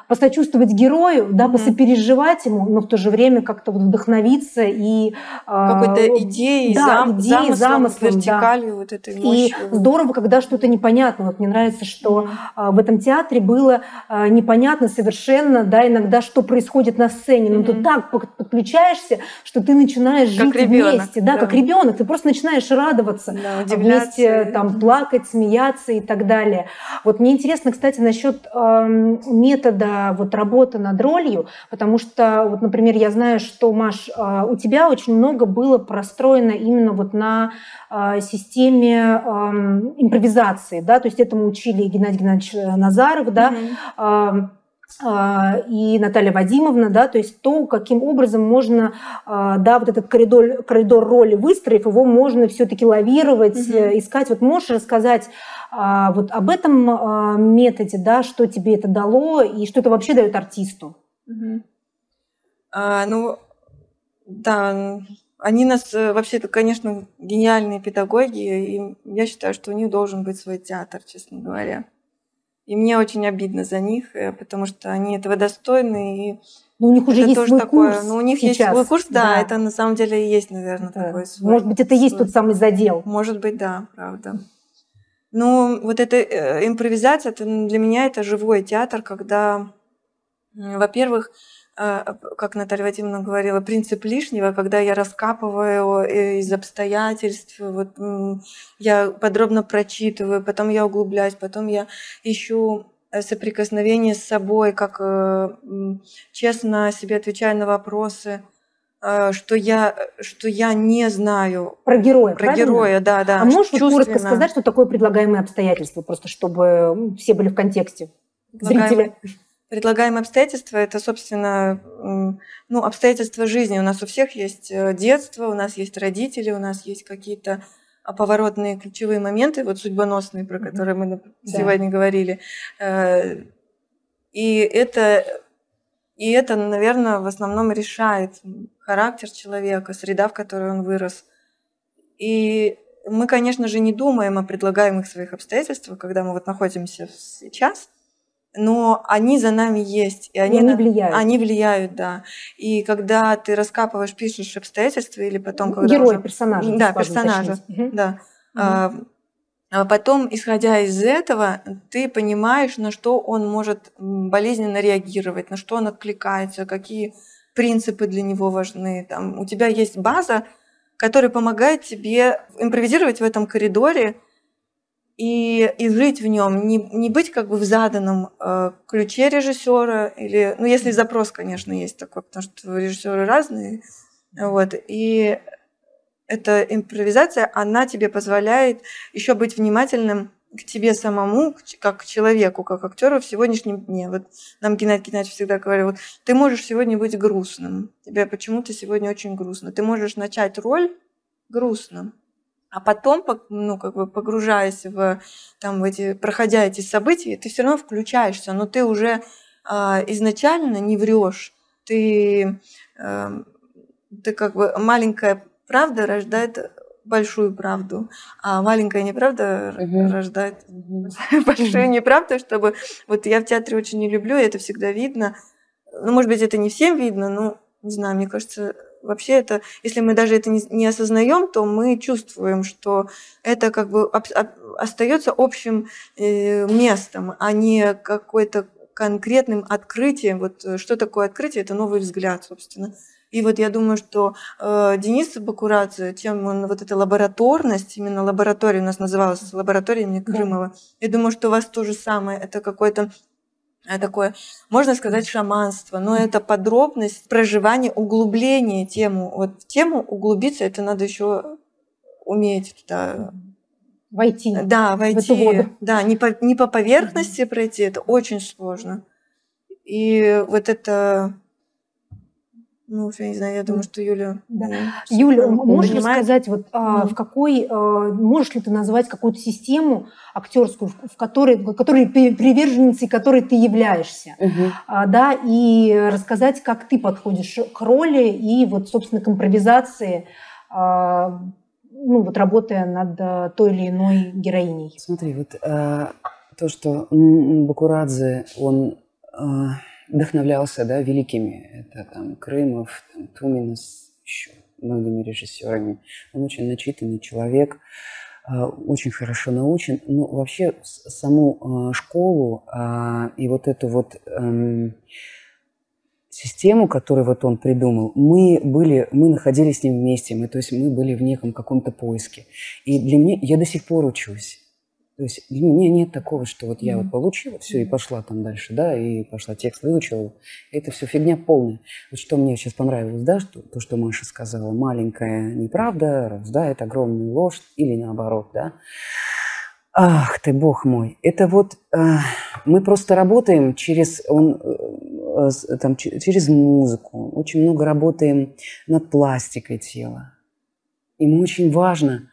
посочувствовать герою, да, mm-hmm. посопереживать ему, но в то же время как-то вот вдохновиться и какой-то идеей, да, зам, идеей, замыслом, замыслом вертикалью да. вот этой мощи. И здорово, когда что-то непонятно. Вот мне нравится, что mm-hmm. в этом театре было непонятно совершенно, да, иногда что происходит на сцене, но mm-hmm. ты так подключаешься, что ты начинаешь жить ребенок, вместе, да, да, как ребенок, ты просто начинаешь радоваться, да, вместе там плакать, смеяться и так далее. Вот мне интересно, кстати, насчет э, метода вот работы над ролью, потому что, вот, например, я знаю, что Маш, э, у тебя очень много было простроено именно вот на э, системе э, импровизации, да, то есть этому учили Геннадий Геннадьевич Назаров, да. Mm-hmm. А, и Наталья Вадимовна, да, то есть то, каким образом можно, а, да, вот этот коридор, коридор роли выстроив, его можно все-таки лавировать, угу. искать. Вот можешь рассказать а, вот об этом методе, да, что тебе это дало и что это вообще дает артисту? Угу. А, ну, да, они нас э, вообще-то, конечно, гениальные педагоги, и я считаю, что у них должен быть свой театр, честно говоря. И мне очень обидно за них, э, потому что они этого достойны. И ну, у них уже есть свой такое, курс. Ну, у них сейчас. есть свой курс, да, да, это на самом деле и есть, наверное, да. такой свой. Может быть, это и есть тот самый задел. Может быть, да, правда. Ну, вот эта э, импровизация, это для меня это живой театр, когда, во-первых, как Наталья Вадимовна говорила, принцип лишнего, когда я раскапываю э, из обстоятельств, вот я подробно прочитываю, потом я углубляюсь, потом я ищу э, соприкосновение с собой, как э, честно себе отвечаю на вопросы, что я, что я не знаю. Про героя, Про правильно? героя, да, да. А можешь вот коротко сказать, что такое предлагаемые обстоятельства, просто чтобы все были в контексте? Зрители. Предлагаемые обстоятельства – это, собственно, ну, обстоятельства жизни. У нас у всех есть э, детство, у нас есть родители, у нас есть какие-то поворотные ключевые моменты, вот судьбоносные, про которые мы сегодня да. говорили. Э, и это, и это, наверное, в основном решает характер человека, среда, в которой он вырос. И мы, конечно же, не думаем о предлагаемых своих обстоятельствах, когда мы вот находимся сейчас – но они за нами есть. И они, и они влияют. Они влияют, да. И когда ты раскапываешь, пишешь обстоятельства, или потом, когда Героя, уже... персонажа. Да, персонажа, угу. да. Угу. А потом, исходя из этого, ты понимаешь, на что он может болезненно реагировать, на что он откликается, какие принципы для него важны. Там, у тебя есть база, которая помогает тебе импровизировать в этом коридоре, и, и жить в нем, не, не быть как бы в заданном э, ключе режиссера, или, ну, если запрос, конечно, есть такой, потому что режиссеры разные, вот, и эта импровизация, она тебе позволяет еще быть внимательным к тебе самому, как к человеку, как актеру в сегодняшнем дне. Вот нам Геннадий Геннадьевич всегда говорил, вот ты можешь сегодня быть грустным, тебе почему-то сегодня очень грустно. Ты можешь начать роль грустным, а потом, ну, как бы погружаясь в, там, в эти, проходя эти события, ты все равно включаешься, но ты уже э, изначально не врешь. Ты, э, ты как бы маленькая правда рождает большую правду, а маленькая неправда угу. рождает угу. большую неправду, чтобы... Вот я в театре очень не люблю, и это всегда видно. Ну, может быть, это не всем видно, но, не знаю, мне кажется, вообще это, если мы даже это не, не осознаем, то мы чувствуем, что это как бы об, об, остается общим э, местом, а не какой-то конкретным открытием. Вот э, что такое открытие? Это новый взгляд, собственно. И вот я думаю, что э, Денис Бакурадзе, тем он вот эта лабораторность, именно лаборатория у нас называлась лаборатория имени Крымова. Да. Я думаю, что у вас то же самое. Это какой-то такое, можно сказать, шаманство, но это подробность проживания, углубление тему. Вот в тему углубиться, это надо еще уметь туда войти. Да, войти. В эту воду. Да, не по, не по поверхности пройти, это очень сложно. И вот это ну, я не знаю, я думаю, что Юля... Да. Юля, можешь рассказать, вот, а, в какой, а, можешь ли ты назвать какую-то систему актерскую, в которой, в которой приверженницей которой ты являешься, угу. а, да, и рассказать, как ты подходишь к роли и вот, собственно, к импровизации, а, ну, вот работая над а, той или иной героиней. Смотри, вот а, то, что Бакурадзе, он... А вдохновлялся да, великими. Это там Крымов, там, Туминас, еще многими режиссерами. Он очень начитанный человек, а, очень хорошо научен. Но вообще саму а, школу а, и вот эту вот эм, систему, которую вот он придумал, мы были, мы находились с ним вместе, мы, то есть мы были в неком каком-то поиске. И для меня, я до сих пор учусь. То есть для меня нет такого, что вот я mm-hmm. вот получила все и пошла там дальше, да, и пошла текст выучила. Это все фигня полная. Вот что мне сейчас понравилось, да, что, то, что Маша сказала, маленькая неправда рождает огромную ложь или наоборот, да. Ах ты, бог мой. Это вот э, мы просто работаем через, он, э, там, через музыку, очень много работаем над пластикой тела. Им очень важно –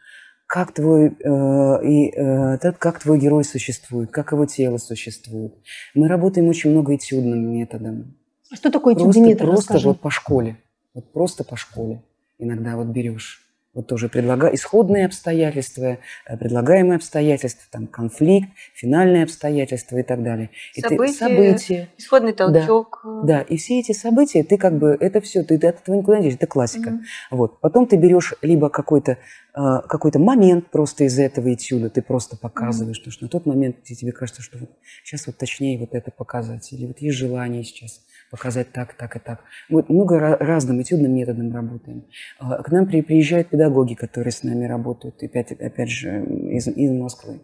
как твой, э, и, э, как твой герой существует, как его тело существует. Мы работаем очень много этюдным методом. А что такое этюдный метод? Просто Расскажи. вот по школе. Вот просто по школе. Иногда вот берешь вот тоже предлагаю исходные обстоятельства, э, предлагаемые обстоятельства, там конфликт, финальные обстоятельства и так далее. И события, ты, события исходный толчок. Да, да, и все эти события, ты как бы, это все, ты, от этого никуда не денешься, это классика. mm Вот. Потом ты берешь либо какой-то какой-то момент просто из этого этюда, ты просто показываешь, потому что на тот момент тебе кажется, что вот сейчас вот точнее вот это показать, или вот есть желание сейчас показать так, так и так. Мы много разным этюдным методом работаем. А, к нам приезжают педагоги, которые с нами работают, опять, опять же, из, из Москвы.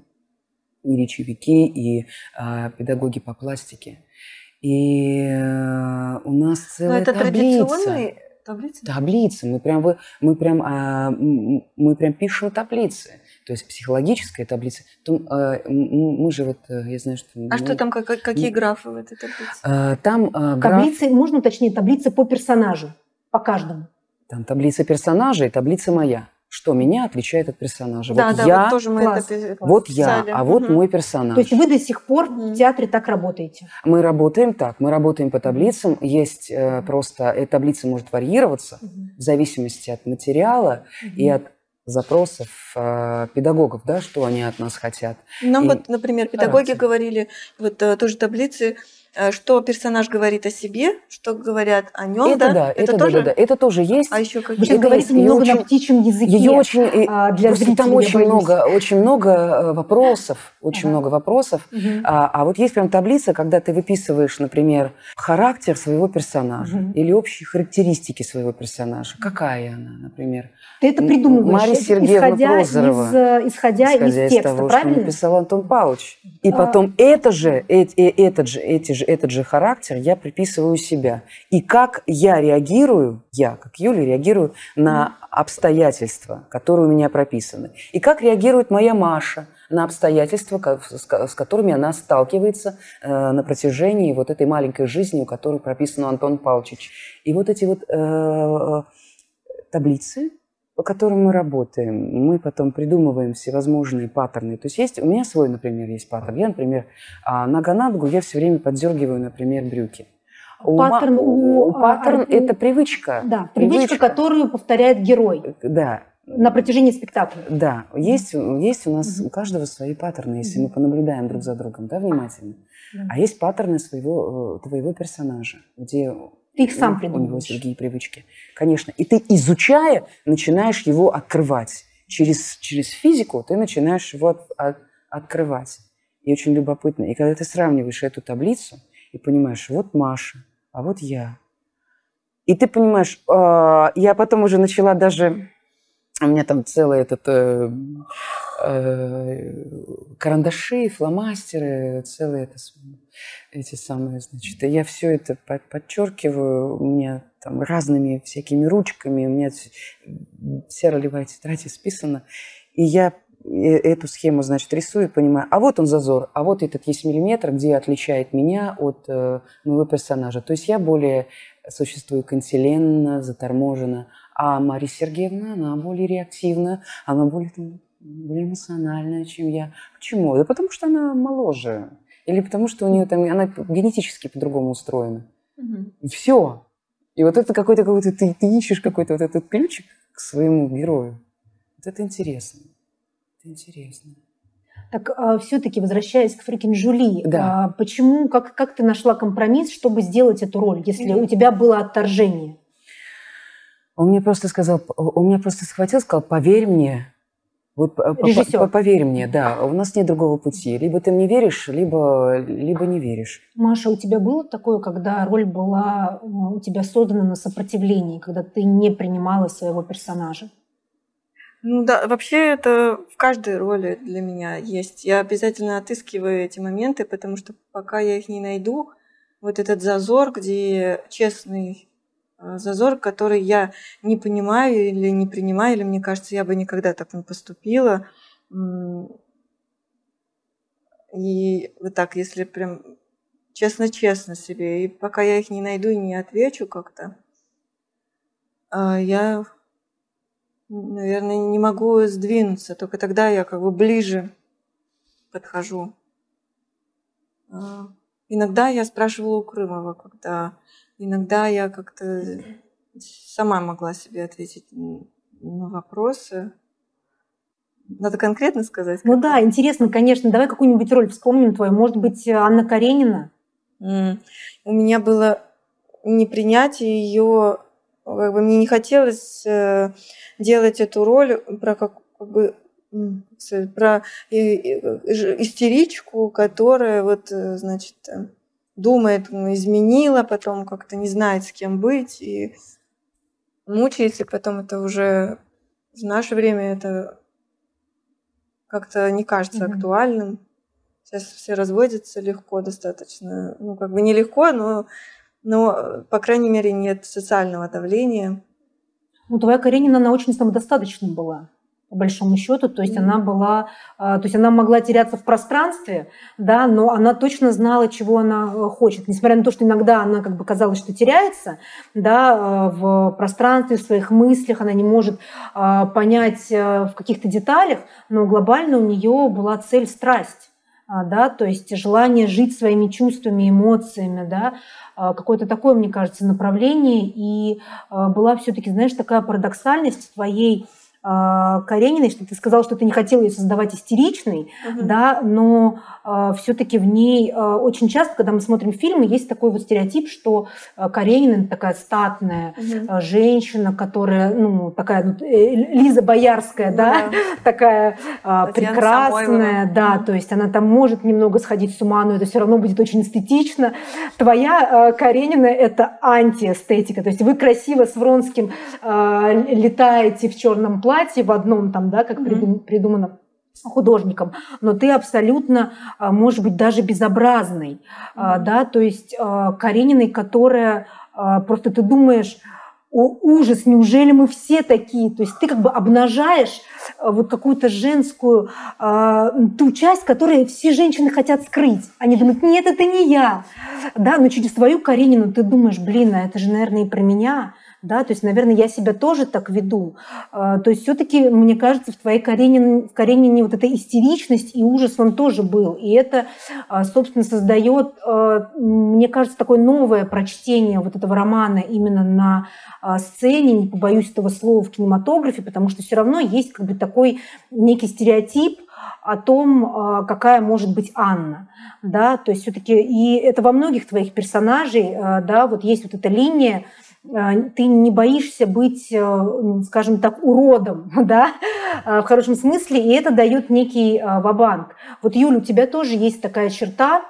И речевики, и а, педагоги по пластике. И а, у нас целая Но это таблица. Традиционный Таблицы? Таблицы. Мы прям, мы прям, а, мы прям пишем таблицы. То есть психологическая таблица. То, а, мы же вот, э, я знаю, что... А мы, что там, как, какие графы в этой таблице? А, там а, граф... Таблицы, можно уточнить, таблицы по персонажу, по каждому. Там таблица персонажа и таблица моя что меня отличает от персонажа. Да, вот да, я, вот тоже мы класс. это Вот я, а вот угу. мой персонаж. То есть вы до сих пор в театре так работаете? Мы работаем так, мы работаем по таблицам. Есть э, просто, эта таблица может варьироваться угу. в зависимости от материала угу. и от запросов э, педагогов, да, что они от нас хотят. Нам И вот, например, педагоги характер. говорили, вот э, тоже таблицы, э, что персонаж говорит о себе, что говорят о нем, это да, это, тоже? да, да, да, это тоже есть. А еще какие? Это. Её немного на очень- птичьем языке. Ее очень, и- а, для просто там зрителей, я очень боюсь. много, очень много э, вопросов, очень Ага. много вопросов. Мгм. А, а вот есть прям таблица, когда ты выписываешь, например, характер своего персонажа Мгм. или общие характеристики своего персонажа. Какая она, например? Ты это придумываешь, Марья э, Сергеевна исходя, Прозорова. из, э, исходя, исходя из из текста, того, что правильно? написал Антон Павлович. И А. потом это же, э- э- этот, же, эти же, этот же характер я приписываю себя. И как я реагирую, я, как Юля, реагирую на обстоятельства, которые у меня прописаны. И как реагирует моя Маша на обстоятельства, с ко- с которыми она сталкивается э, на протяжении вот этой маленькой жизни, у которой прописан Антон Павлович. И вот эти вот э, таблицы, по которым мы работаем, мы потом придумываем всевозможные паттерны. То есть есть, у меня свой, например, есть паттерн. Я, например, а, на ногу, я все время поддергиваю, например, брюки. У Паттерн у, у- паттерн а, это привычка. Да, привычка, которую повторяет герой Да, на протяжении спектакля. да. Есть, есть у нас у каждого свои паттерны, если мы понаблюдаем друг за другом, да, внимательно. Да. А есть паттерны своего э, твоего персонажа, где Ты их сам у- у него придумываешь. другие привычки. Конечно. И ты, изучая, начинаешь его открывать. Через, через физику ты начинаешь его от- от- открывать. И очень любопытно. И когда ты сравниваешь эту таблицу и понимаешь, вот Маша, а вот я. И ты понимаешь, а, я потом уже начала даже... У меня там целый этот... э, э, карандаши, фломастеры, целые это, эти самые, значит, я все это по- подчеркиваю, у меня там разными всякими ручками, у меня вс- вся ролевая тетрадь исписана, и я э- эту схему, значит, рисую и понимаю, а вот он зазор, а вот этот есть миллиметр, где отличает меня от э, моего персонажа. То есть я более существую канцеленно, заторможенно, а Мария Сергеевна, она более реактивна, она более, более эмоциональная, чем я. Почему? Да потому что она моложе. Или потому что у нее там, она генетически по-другому устроена. Все. И вот это какой-то, какой-то ты, ты ищешь какой-то вот этот ключик к своему герою. Вот это интересно. Это интересно. Так все-таки возвращаясь к Фрикин Жули, Да. а, почему, как, как ты нашла компромисс, чтобы сделать эту роль, если у тебя было отторжение? Он мне просто сказал, он меня просто схватил, сказал, поверь мне, вот Режиссер. по- поверь мне, да, у нас нет другого пути. Либо ты мне веришь, либо, либо не веришь. Маша, у тебя было такое, когда роль была э, у тебя создана на сопротивлении, когда ты не принимала своего персонажа? Ну да, вообще это в каждой роли для меня есть. Я обязательно отыскиваю эти моменты, потому что пока я их не найду, вот этот зазор, где честный зазор, который я не понимаю или не принимаю, или мне кажется, я бы никогда так не поступила. И вот так, если прям честно-честно себе, и пока я их не найду и не отвечу как-то, а, я Наверное, не могу сдвинуться, только тогда я как бы ближе подхожу. А, Иногда я спрашивала у Крымова, когда иногда я как-то сама могла себе ответить на вопросы. Надо конкретно сказать? Ну да, интересно, конечно. Давай какую-нибудь роль вспомним твою. Может быть, Анна Каренина? М, У меня было непринятие ее, как бы мне не хотелось э, делать эту роль про как, как бы про ж- истеричку, которая вот э, значит э, думает, изменила, потом как-то не знает, с кем быть и мучается, потом это уже в наше время это как-то не кажется Мгм. актуальным. Сейчас все разводятся легко достаточно. Ну, как бы нелегко, но, но, э, по крайней мере, нет социального давления. Ну, твоя Каренина, она очень самодостаточной была, по большому счету. То есть Мгм. она была, а, то есть она могла теряться в пространстве, да, но она точно знала, чего она э, хочет. Несмотря на то, что иногда она как бы казалось, что теряется, да, э, в пространстве, в своих мыслях, она не может а, понять э, в каких-то деталях, но глобально у нее была цель страсть. а, Да, то есть желание жить своими чувствами, эмоциями, да, какое-то такое, мне кажется, направление. И была все-таки, знаешь, такая парадоксальность в твоей Карениной, что ты сказал, что ты не хотела ее создавать истеричной, угу. да, но э, все-таки в ней э, очень часто, когда мы смотрим фильмы, есть такой вот стереотип, что Каренина такая статная угу. женщина, которая, ну, такая вот, э, Лиза Боярская, ну, да, да, такая э, прекрасная, да, угу. то есть она там может немного сходить с ума, но это все равно будет очень эстетично. Твоя э, Каренина – это антиэстетика, то есть вы красиво с Вронским э, летаете в черном платье в одном там, да, как mm-hmm. придумано художником, но ты абсолютно, а, может быть, даже безобразный, mm-hmm. да, то есть а, Карениной, которая просто ты думаешь, о, ужас, неужели мы все такие? То есть ты как бы обнажаешь вот какую-то женскую, ту часть, которую все женщины хотят скрыть. Они думают, нет, это не я. Да, но через твою Каренину ты думаешь, блин, а это же, наверное, и про меня да, то есть, наверное, я себя тоже так веду. А, то есть все-таки, мне кажется, в твоей Каренине, в Каренине вот эта истеричность и ужас, он тоже был. И это, а, собственно, создает, а, мне кажется, такое новое прочтение вот этого романа именно на сцене, не побоюсь этого слова, в кинематографе, потому что все равно есть как бы такой некий стереотип, о том, какая может быть Анна, да, то есть все-таки и это во многих твоих персонажей, да, вот есть вот эта линия, ты не боишься быть, э, скажем так, уродом, да, а, в хорошем смысле, и это дает некий а, вабанк. Вот, Юля, у тебя тоже есть такая черта,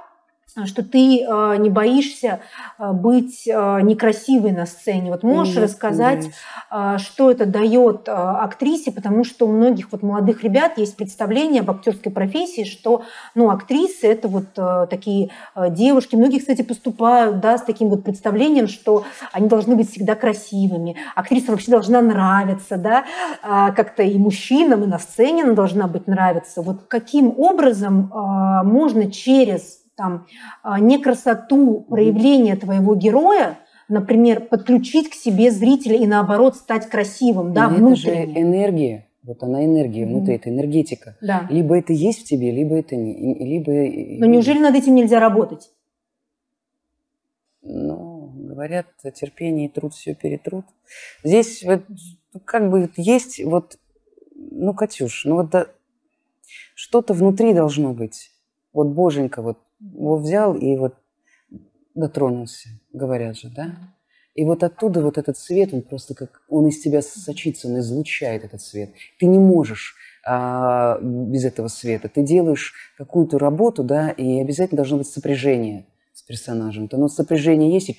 что ты э, не боишься э, быть э, некрасивой на сцене. Вот можешь нет, рассказать, нет. что это дает актрисе, потому что у многих вот молодых ребят есть представление об актерской профессии, что ну, актрисы это вот такие девушки. Многие, кстати, поступают да, с таким вот представлением, что они должны быть всегда красивыми. Актриса вообще должна нравиться, да, как-то и мужчинам, и на сцене она должна быть нравиться. Вот каким образом можно через там, а, не красоту проявления твоего героя, например, подключить к себе зрителя и наоборот стать красивым, да, внутренне. Это же энергия. Вот она энергия mm-hmm. внутри, это энергетика. Да. Либо это есть в тебе, либо это не. Либо... Но неужели над этим нельзя работать? Ну, говорят, терпение и труд все перетрут. Здесь вот как бы есть вот, ну, Катюш, ну вот да, что-то внутри должно быть. Вот боженька вот его взял и вот дотронулся, говорят же, да? И вот оттуда вот этот свет, он просто как, он из тебя сочится, он излучает этот свет. Ты не можешь а, без этого света. Ты делаешь какую-то работу, да, и обязательно должно быть сопряжение с персонажем. То оно сопряжение есть, и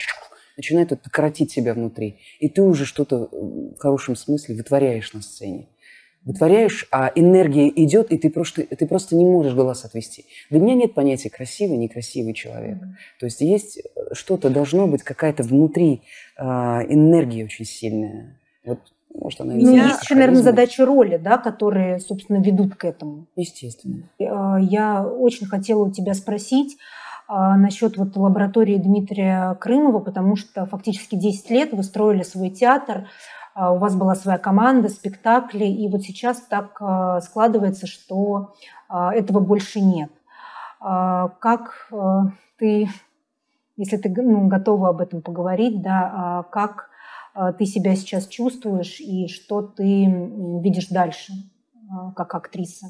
начинает это коротить себя внутри. И ты уже что-то в хорошем смысле вытворяешь на сцене вытворяешь, а энергия идет, и ты просто, ты просто не можешь глаз отвести. Для меня нет понятия красивый, некрасивый человек. То есть есть э, что-то, должно быть какая-то внутри э, энергия очень сильная. Вот, может, она ну, есть еще, наверное, задачи роли, да, которые, собственно, ведут к этому. Естественно. Э, я очень хотела у тебя спросить, а, насчет вот лаборатории Дмитрия Крымова, потому что фактически 10 лет вы строили свой театр, а, у вас была своя команда, спектакли, и вот сейчас так а, складывается, что а, этого больше нет. Как ты, если ты ну, готова об этом поговорить, да, как ты себя сейчас чувствуешь и что ты видишь дальше как актриса?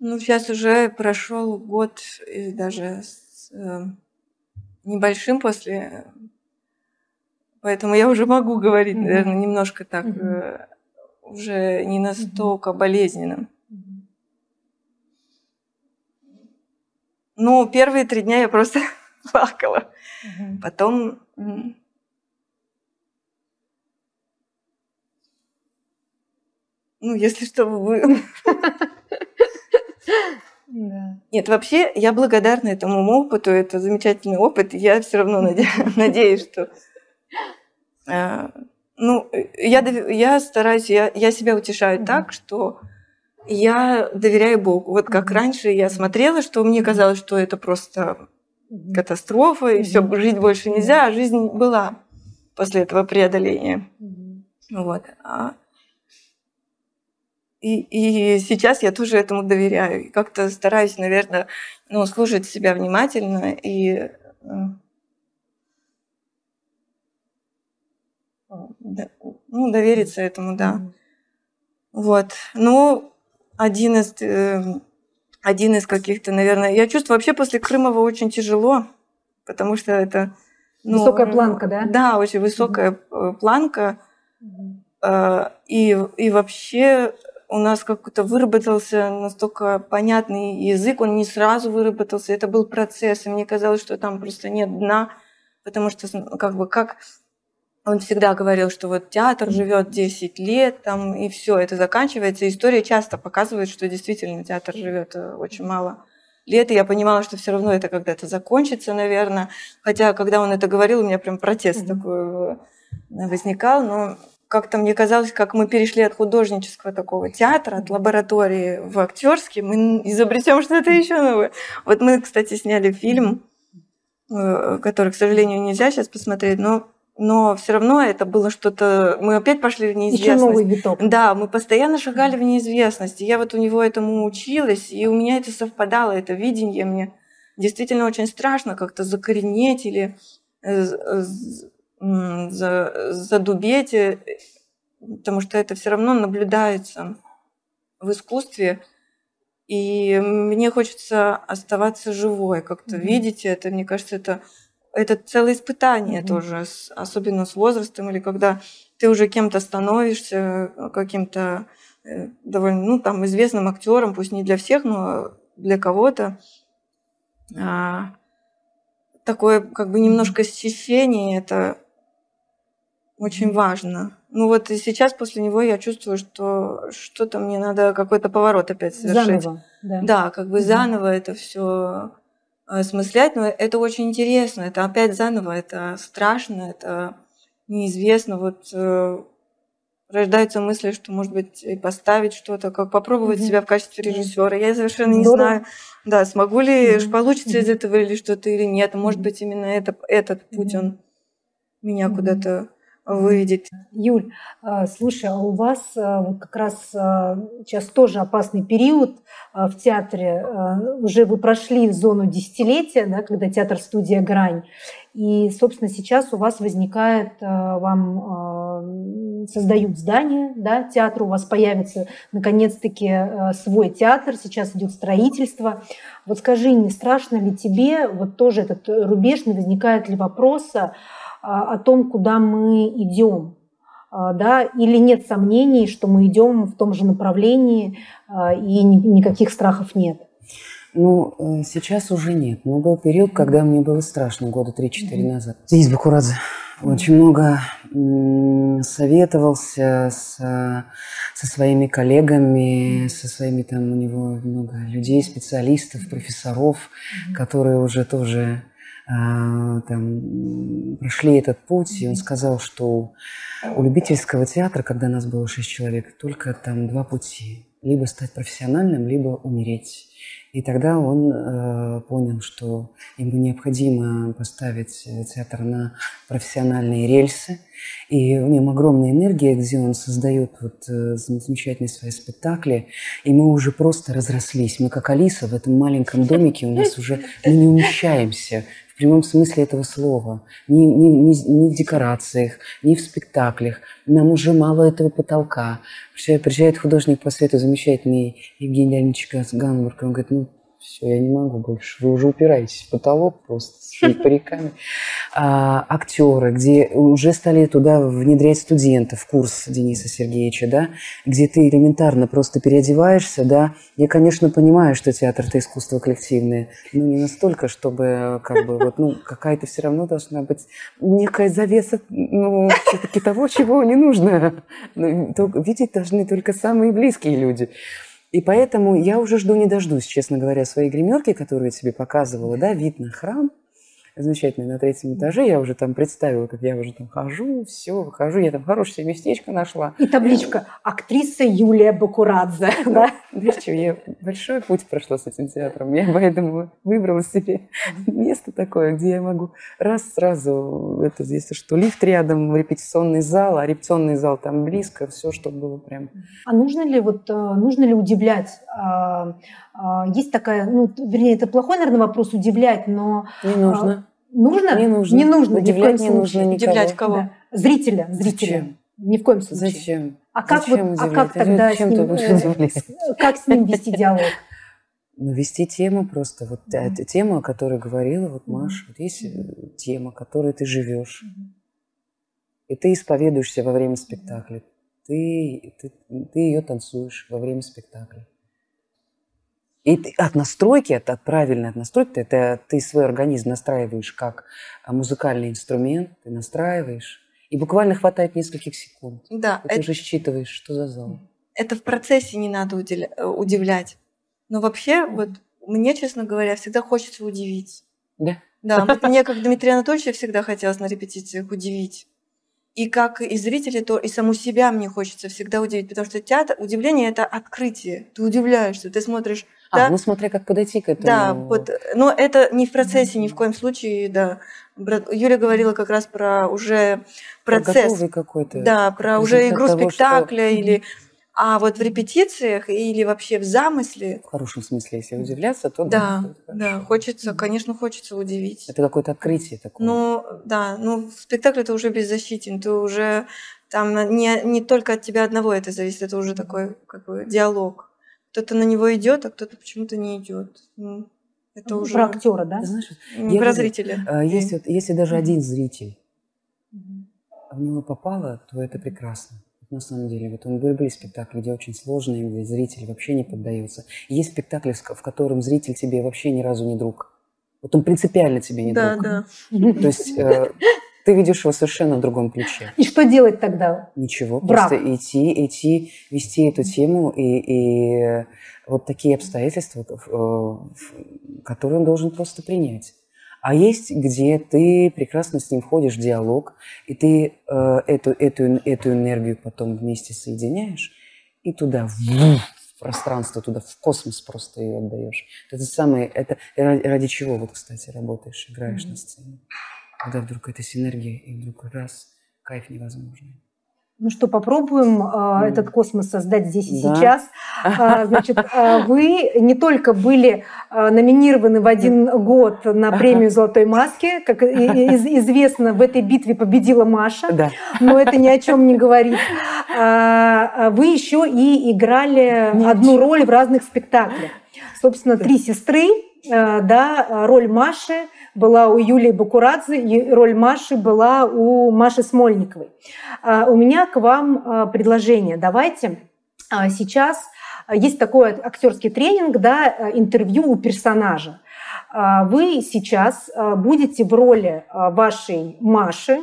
Ну, сейчас уже прошел год, и даже с э, небольшим после Поэтому я уже могу говорить, mm-hmm. наверное, немножко так, mm-hmm. уже не настолько mm-hmm. болезненно. Ну, первые три дня я просто плакала. Mm-hmm. Потом... Ну, если что, вы... Да. Нет, вообще я благодарна этому опыту, это замечательный опыт. Я все равно надеюсь, что ну, я, я стараюсь, я, я себя утешаю mm-hmm. так, что я доверяю Богу. Вот как mm-hmm. раньше я смотрела, что мне казалось, что это просто mm-hmm. катастрофа, и mm-hmm. все, жить больше нельзя, а жизнь была после этого преодоления. Mm-hmm. Вот. А и, и сейчас я тоже этому доверяю. И как-то стараюсь, наверное, ну, слушать себя внимательно и ну, довериться этому, да. Вот. Ну, один из, э, один из каких-то, наверное... Я чувствую, вообще после Крымова очень тяжело, потому что это... Ну, высокая планка, да? Да, очень высокая mm планка. mm И, и вообще у нас как-то выработался настолько понятный язык, он не сразу выработался, это был процесс, и мне казалось, что там просто нет дна, потому что как бы как он всегда говорил, что вот театр живет 10 лет, там, и все, это заканчивается. История часто показывает, что действительно театр живет э, очень мало лет, и я понимала, что все равно это когда-то закончится, наверное. Хотя, когда он это говорил, у меня прям протест mm-hmm. такой э, возникал, но как-то мне казалось, как мы перешли от художнического такого театра, от лаборатории в актерский, мы изобретем что-то еще новое. Вот мы, кстати, сняли фильм, э, который, к сожалению, нельзя сейчас посмотреть, но но все равно это было что-то... Мы опять пошли в неизвестность. Еще новый виток. Да, мы постоянно шагали в неизвестность. Я вот у него этому училась, и у меня это совпадало, это видение мне действительно очень страшно как-то закоренеть или э, задубеть, э, потому что это все равно наблюдается в искусстве. И мне хочется оставаться живой, как-то mm-hmm. видеть это. Мне кажется, это это целое испытание mm-hmm. тоже, особенно с возрастом или когда ты уже кем-то становишься, каким-то э, довольно, ну, там, известным актером, пусть не для всех, но для кого-то. А, такое, как бы, немножко счищение, это очень важно. Ну вот и сейчас после него я чувствую, что что-то мне надо какой-то поворот опять совершить. Заново, да. Да, как бы заново это все осмыслять, но это очень интересно, это опять заново, это страшно, это неизвестно. Вот э, рождаются мысли, что, может быть, и поставить что-то, как попробовать mm-hmm. себя в качестве режиссера. Я совершенно Здорово. не знаю, да, смогу ли, mm-hmm. получится mm-hmm. из этого или что-то или нет. Может быть, именно это, этот путь, mm-hmm. он меня mm-hmm. куда-то выведет. Юль, а, слушай, а у вас а, вот как раз а, сейчас тоже опасный период в театре. Уже вы прошли зону десятилетия, да, когда театр-студия «Грань». И, собственно, сейчас у вас возникает, вам создают здание, да, театр, у вас появится наконец-таки свой театр, сейчас идет строительство. Вот скажи, не страшно ли тебе, вот тоже этот рубеж, не возникает ли вопроса, о том, куда мы идем, а, да, или нет сомнений, что мы идем в том же направлении а, и никаких страхов нет. Ну, э, сейчас уже нет. Но был период, когда мне было страшно, года 3-4 mm-hmm. назад. Здесь Бакурадзе очень много советовался с, со своими коллегами, со своими там у него много людей, специалистов, профессоров, mm-hmm. которые уже тоже а, там, прошли этот путь, и он сказал, что у любительского театра, когда нас было шесть человек, только там два пути. Либо стать профессиональным, либо умереть. И тогда он э, понял, что ему необходимо поставить театр на профессиональные рельсы. И в нем огромная энергия, где он создает вот, э, замечательные свои спектакли. И мы уже просто разрослись. Мы как Алиса в этом маленьком домике, у нас уже мы не умещаемся в прямом смысле этого слова. Ни, ни, ни, ни в декорациях, ни в спектаклях. Нам уже мало этого потолка. Приезжает художник по свету, замечательный Евгений Леонидович Ганбург, он говорит, ну, все, я не могу больше. Вы уже упираетесь в потолок просто с париками. А, актеры, где уже стали туда внедрять студентов, курс Дениса Сергеевича, да, где ты элементарно просто переодеваешься, да. Я, конечно, понимаю, что театр – это искусство коллективное, но не настолько, чтобы как бы вот, ну, какая-то все равно должна быть некая завеса, ну, все-таки того, чего не нужно. Ну, видеть должны только самые близкие люди. И поэтому я уже жду не дождусь, честно говоря, своей гримерки, которую я тебе показывала, да, вид на храм, замечательный на третьем этаже. Я уже там представила, как я уже там хожу, все, выхожу. Я там хорошее местечко нашла. И табличка «Актриса Юлия Бакурадзе». Да? Знаешь, что, я большой путь прошла с этим театром. Я поэтому выбрала себе место такое, где я могу раз сразу, это здесь что, лифт рядом, репетиционный зал, а репетиционный зал там близко, все, чтобы было прям. А нужно ли вот, э, нужно ли удивлять? А, а, есть такая, ну, вернее, это плохой, наверное, вопрос удивлять, но... Не нужно. Нужно? Не нужно. Не нужно. Удивлять не нужно никого. Удивлять кого? Да. Зрителя. Зрителя. Зачем? Ни в коем случае. Зачем? А как, Зачем вот, а как А тогда зачем с ним, ты будешь э, как с ним вести диалог? Ну, вести тему просто. Вот Мгм. эта тема, о которой говорила вот. Маша. Вот есть э, тема, которой ты живешь. И ты исповедуешься во время спектакля. Ты, ты, ты ее танцуешь во время спектакля. И от настройки, от, от правильной от настройки, это ты свой организм настраиваешь как а, музыкальный инструмент, ты настраиваешь. И буквально хватает нескольких секунд. Да, И ты это, уже считываешь, что за зал. это в процессе не надо уделя- э, удивлять. Но вообще, вот мне, честно говоря, всегда хочется удивить. Да? Да, вот мне, как Дмитрию Анатольевичу, всегда хотелось на репетициях удивить. И как и зрители, то и саму себя мне хочется всегда удивить, потому что театр, удивление – это открытие. Ты удивляешься, ты смотришь, А, да, ну смотря как подойти к этому. да, вот, но это не в процессе ни в коем случае, да. Юля говорила как раз про уже Про процесс, готовый какой-то. да, про уже игру того, что- спектакля или, а вот в репетициях или вообще в замысле, В хорошем смысле, если удивляться, то да, да, хорошо. хочется, конечно, хочется удивить. Это какое-то открытие такое. Ну, да, ну, в спектакле ты уже беззащитен, ты уже там не, не только от тебя одного это зависит, это уже такой как бы диалог. Кто-то на него идет, а кто-то почему-то не идет. Ну, это уже Про актера, да? Ты знаешь, я про зрителя. а, есть вот, если даже один зритель Мгм. в него попало, то это прекрасно. На самом деле, вот он были, спектакли, где очень сложные, где зритель вообще не поддается. И есть спектакли, в котором зритель тебе вообще ни разу не друг. Вот он принципиально тебе не Да, друг. да. То есть э, ты видишь его совершенно в другом ключе. И что делать тогда? Ничего, Брак. просто идти, идти, вести эту тему и, и вот такие обстоятельства, э, которые он должен просто принять. А есть, где ты прекрасно с ним входишь в диалог, и ты э, эту, эту, эту энергию потом вместе соединяешь, и туда, в, в пространство, туда, в космос просто ее отдаешь. Это самое, это ради, ради чего, вот, кстати, работаешь, играешь Мгм. на сцене. Когда вдруг эта синергия, и вдруг раз, кайф невозможный. Ну что, попробуем М. этот космос создать здесь и Да. сейчас. А, значит, а, вы не только были а, номинированы в один год на премию «Золотой маски», как из- известно, в этой битве победила Маша, Да. но это ни о чем не говорит. А, а Вы еще и играли Ни о одну роль в разных спектаклях. Собственно, «Три сестры», да, роль Маши была у Юлии Бакурадзе, и роль Маши была у Маши Смольниковой. А, У меня к вам а, предложение. Давайте а, сейчас есть такой актерский тренинг, да, интервью у персонажа. А, Вы сейчас будете в роли вашей Маши.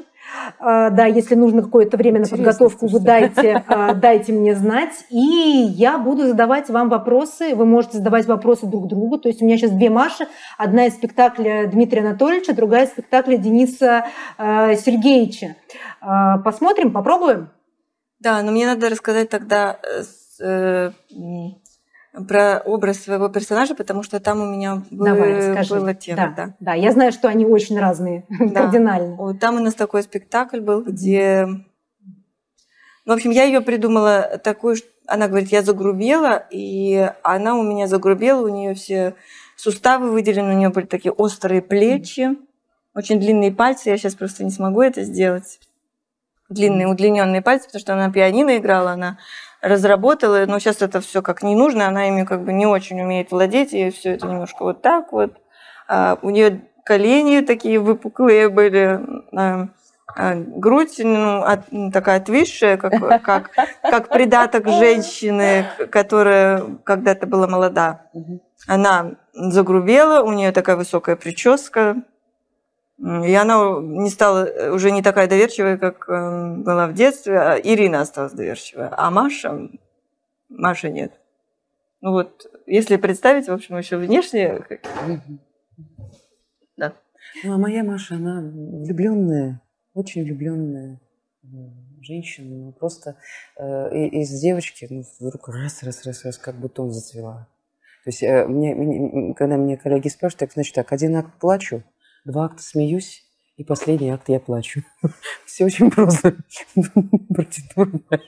А, Да, если нужно какое-то время на Интересно, подготовку, вы дайте, а, дайте мне знать. И я буду задавать вам вопросы. Вы можете задавать вопросы друг другу. То есть у меня сейчас две Маши. Одна из спектакля Дмитрия Анатольевича, другая из спектакля Дениса э, Сергеевича. А, Посмотрим, попробуем? Да, но мне надо рассказать тогда э, э, про образ своего персонажа, потому что там у меня бы- Давай, расскажи. была тема. да, да. да, я знаю, что они очень разные, Да. кардинально. Вот там у нас такой спектакль был, где... Ну, в общем, я ее придумала такую, она говорит, я загрубела, и она у меня загрубела, у нее все суставы выделены, у нее были такие острые плечи, очень длинные пальцы, я сейчас просто не смогу это сделать. Длинные, удлиненные пальцы, потому что она на пианино играла, она разработала, но сейчас это все как не нужно, она ими как бы не очень умеет владеть, и все это немножко вот так вот. А, у нее колени такие выпуклые были, а, а, грудь ну, от- ну, такая отвисшая, как, как, как придаток женщины, которая когда-то была молода. Она загрубела, у нее такая высокая прическа, и она не стала э, уже не такая доверчивая, как э, была в детстве. а Ирина осталась доверчивая, а Маша, Маша нет. Ну вот, если представить, в общем, еще внешне. Да. Ну, а моя Маша, она влюбленная, очень влюбленная женщина. Ну, просто э, из девочки ну, вдруг раз, раз, раз, раз, как бутон зацвела. То есть, э, мне, мне- когда мне коллеги спрашивают, так, значит, так, один акт плачу, два акта смеюсь, и последний акт я плачу. Все очень просто. Процедура.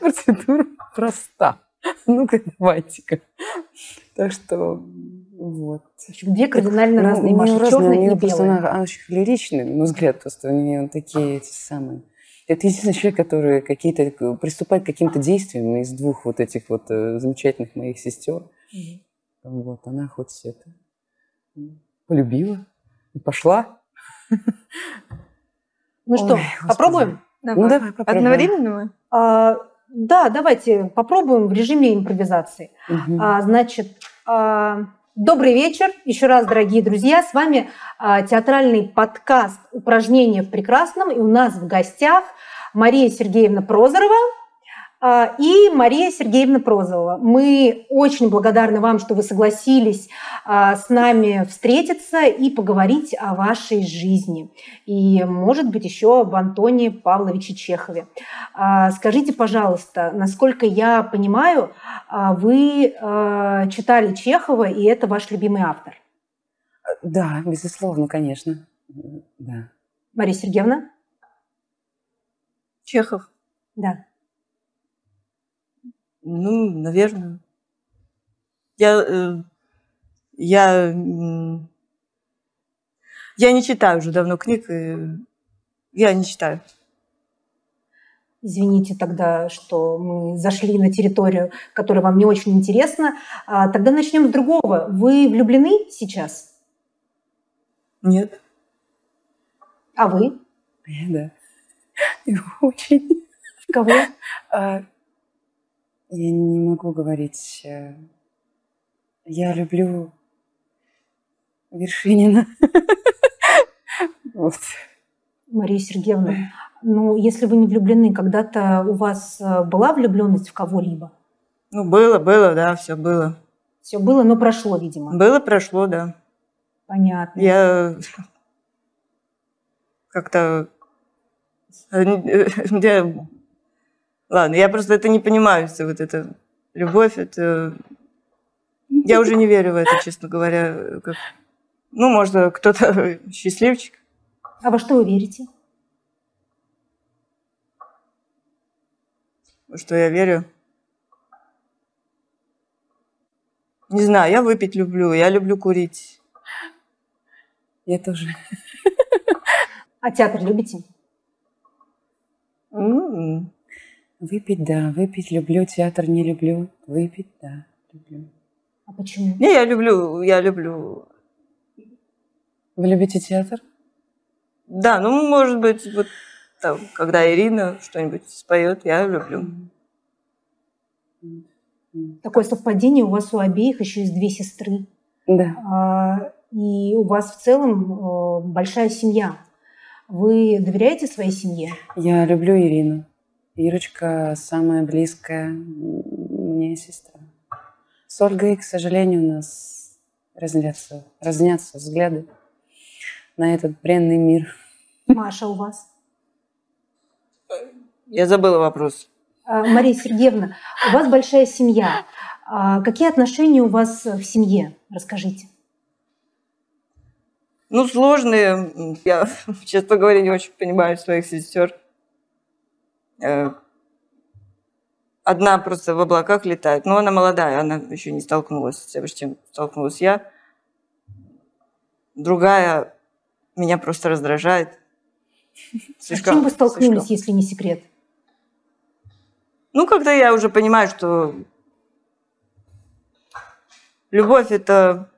Процедура проста. Ну-ка, давайте-ка. Так что, вот. Две кардинально Ну, разные у неё Маши, разные, неё и белая. Она, она очень лиричная, на взгляд, просто у нее такие эти самые. Это единственный человек, который какие-то приступает к каким-то действиям из двух вот этих вот э, замечательных моих сестер. Mm-hmm. Вот, она хоть это полюбила и пошла. Ну что, попробуем? Давай. Ну, давай попробуем. Одновременно мы? А, да, давайте попробуем в режиме импровизации. Угу. А, значит, а, добрый вечер. Еще раз, дорогие друзья, с вами а, театральный подкаст «Упражнения в прекрасном». И у нас в гостях Мария Сергеевна Прозорова, и Мария Сергеевна Прозова. Мы очень благодарны вам, что вы согласились а, с нами встретиться и поговорить о вашей жизни. И, может быть, еще об Антоне Павловиче Чехове. А, скажите, пожалуйста, насколько я понимаю, вы читали Чехова, и это ваш любимый автор? Да, безусловно, конечно. Да. Мария Сергеевна? Чехов. Да. Ну, наверное. Я, э, я, я не читаю уже давно книг, я не читаю. Извините тогда, что мы зашли на территорию, которая вам не очень интересна. А, тогда начнем с другого. Вы влюблены сейчас? Нет. А вы? Да. Очень. Кого? Я не могу говорить. Э, я люблю Вершинина. Вот. Мария Сергеевна, ну, если вы не влюблены, когда-то у вас э, была влюбленность в кого-либо? Ну, было, было, да, все было. Все было, но прошло, видимо. Было, прошло, да. Понятно. Я как-то... Э, Ладно, я просто это не понимаю, все вот это любовь, это... Я уже не верю в это, честно говоря. Как... Ну, может, кто-то счастливчик. А во что вы верите? Что я верю? Не знаю, я выпить люблю, я люблю курить. Я тоже. А театр любите? Mm-hmm. Выпить, да, выпить люблю, театр не люблю. Выпить, да, люблю. А почему? Не, я люблю, я люблю. Вы любите театр? Да, ну, может быть, вот там, когда Ирина что-нибудь споет, я люблю. Такое совпадение, у вас у обеих еще есть две сестры. Да. А, и у вас в целом э, большая семья. Вы доверяете своей семье? Я люблю Ирину. Ирочка самая близкая мне сестра. С Ольгой, к сожалению, у нас разнятся, разнятся взгляды на этот бренный мир. Маша, у вас? Я забыла вопрос. А, Мария Сергеевна, у вас большая семья. А какие отношения у вас в семье? Расскажите. Ну, сложные. Я, честно говоря, не очень понимаю своих сестер. Э, одна просто в облаках летает. Но она молодая, она еще не столкнулась с тем, с чем столкнулась я. Другая меня просто раздражает. Слишком, а с чем вы столкнулись, слишком. если не секрет? Ну, когда я уже понимаю, что любовь – это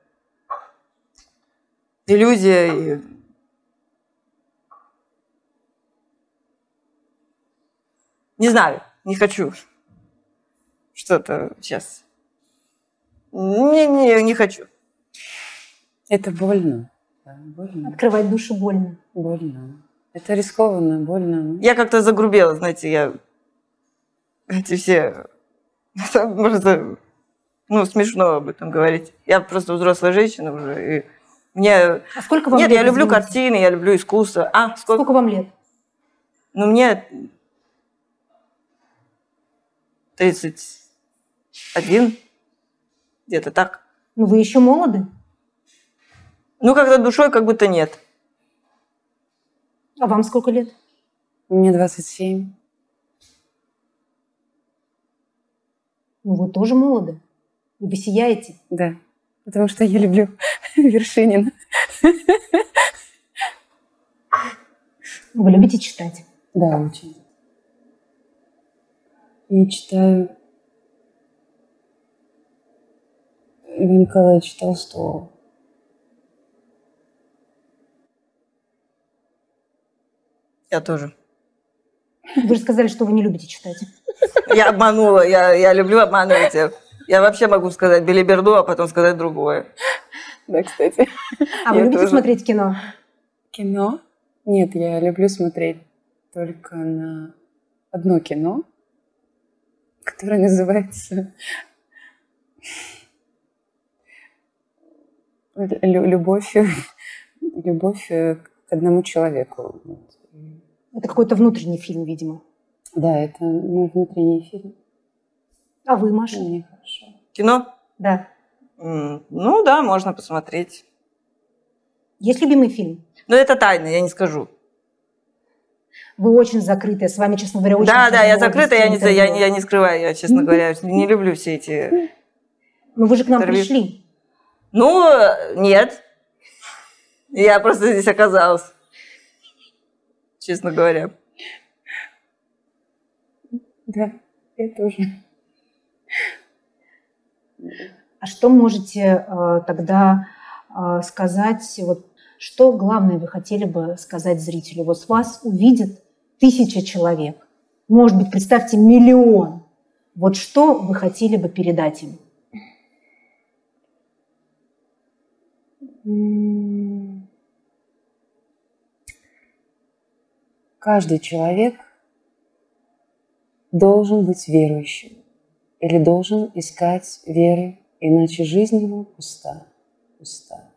иллюзия, и Не знаю, не хочу. Что-то сейчас. Не, не, не хочу. Это больно. Да, больно. Открывать душу больно. Больно. Это рискованно, больно. Я как-то загрубела, знаете, я эти все... Может, ну, смешно об этом говорить. Я просто взрослая женщина уже, и мне... А сколько вам Нет, лет? я люблю извините? картины, я люблю искусство. А, сколько? Сколько вам лет? Ну, мне 31, где-то так. Ну, вы еще молоды? Ну, когда душой как будто нет. А вам сколько лет? Мне 27. Ну, вы тоже молоды. И вы сияете. Да, потому что я люблю Вершинина. Вы любите читать? Да, очень. Я читаю Льва Николаевича Толстого. Я тоже. Вы же сказали, что вы не любите читать. Я обманула, я, я люблю обманывать. Я вообще могу сказать билиберду, а потом сказать другое. Да, кстати. А вы Я любите тоже. смотреть кино? Кино? Нет, я люблю смотреть только на одно кино, которое называется «Лю- «Любовь, любовь э, к одному человеку». Это какой-то внутренний фильм, видимо. Да, это мой внутренний фильм. А вы, Маша? Мне хорошо. Кино? Да. М, Ну да, можно посмотреть. Есть любимый фильм? Но это тайна, я не скажу. Вы очень закрытая. С вами, честно говоря, очень да, да, я тяжело закрыта, я не, я, я не скрываю, я, честно говоря, не люблю все эти... Ну, вы же к нам интервью. пришли. Ну, нет. Я просто здесь оказалась. Честно говоря. Да, я тоже. А что можете э, тогда э, сказать, вот, что главное вы хотели бы сказать зрителю? Вот с вас увидит тысяча человек. Может быть, представьте, миллион. Вот что вы хотели бы передать им? Каждый человек должен быть верующим или должен искать веры, иначе жизнь его пуста, пуста.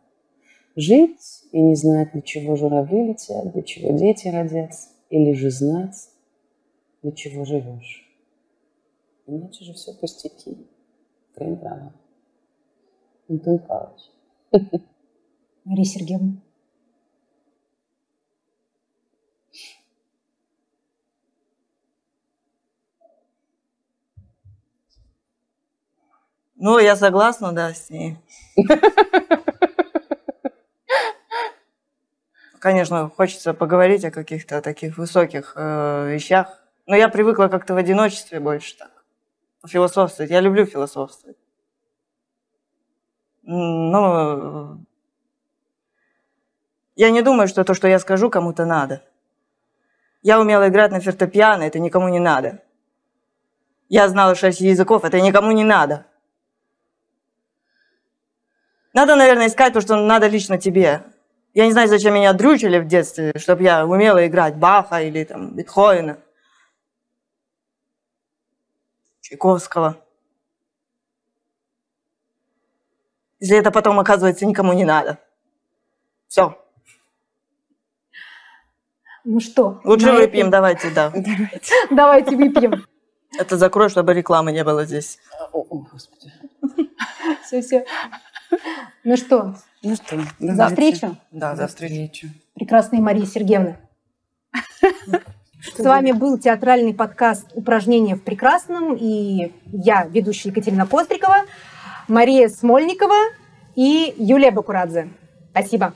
Жить и не знать, для чего журавли летят, для чего дети родятся, или же знать, для чего живешь. Иначе же все пустяки. Ты права. Антон Павлович. Мария Сергеевна. Ну, я согласна, да, с ней. Конечно, хочется поговорить о каких-то таких высоких э, вещах. Но я привыкла как-то в одиночестве больше так. Философствовать. Я люблю философствовать. Но э, я не думаю, что то, что я скажу, кому-то надо. Я умела играть на фортепиано, это никому не надо. Я знала шесть языков, это никому не надо. Надо, наверное, искать то, что надо лично тебе. Я не знаю, зачем меня дрючили в детстве, чтобы я умела играть Баха или там Бетховена, Чайковского. Если это потом, оказывается, никому не надо. Все. Ну что? Лучше выпьем, этой- давайте, да. Давайте выпьем. Это закрой, чтобы рекламы не было здесь. О, о, Господи. Все-все. Ну что, Ну что, за давайте. встречу, Да, За за встречу. встречу. прекрасная Мария Сергеевна. С вами был театральный подкаст «Упражнения в прекрасном» и я, ведущая Екатерина Кострикова, Мария Смольникова и Юлия Бакурадзе. Спасибо.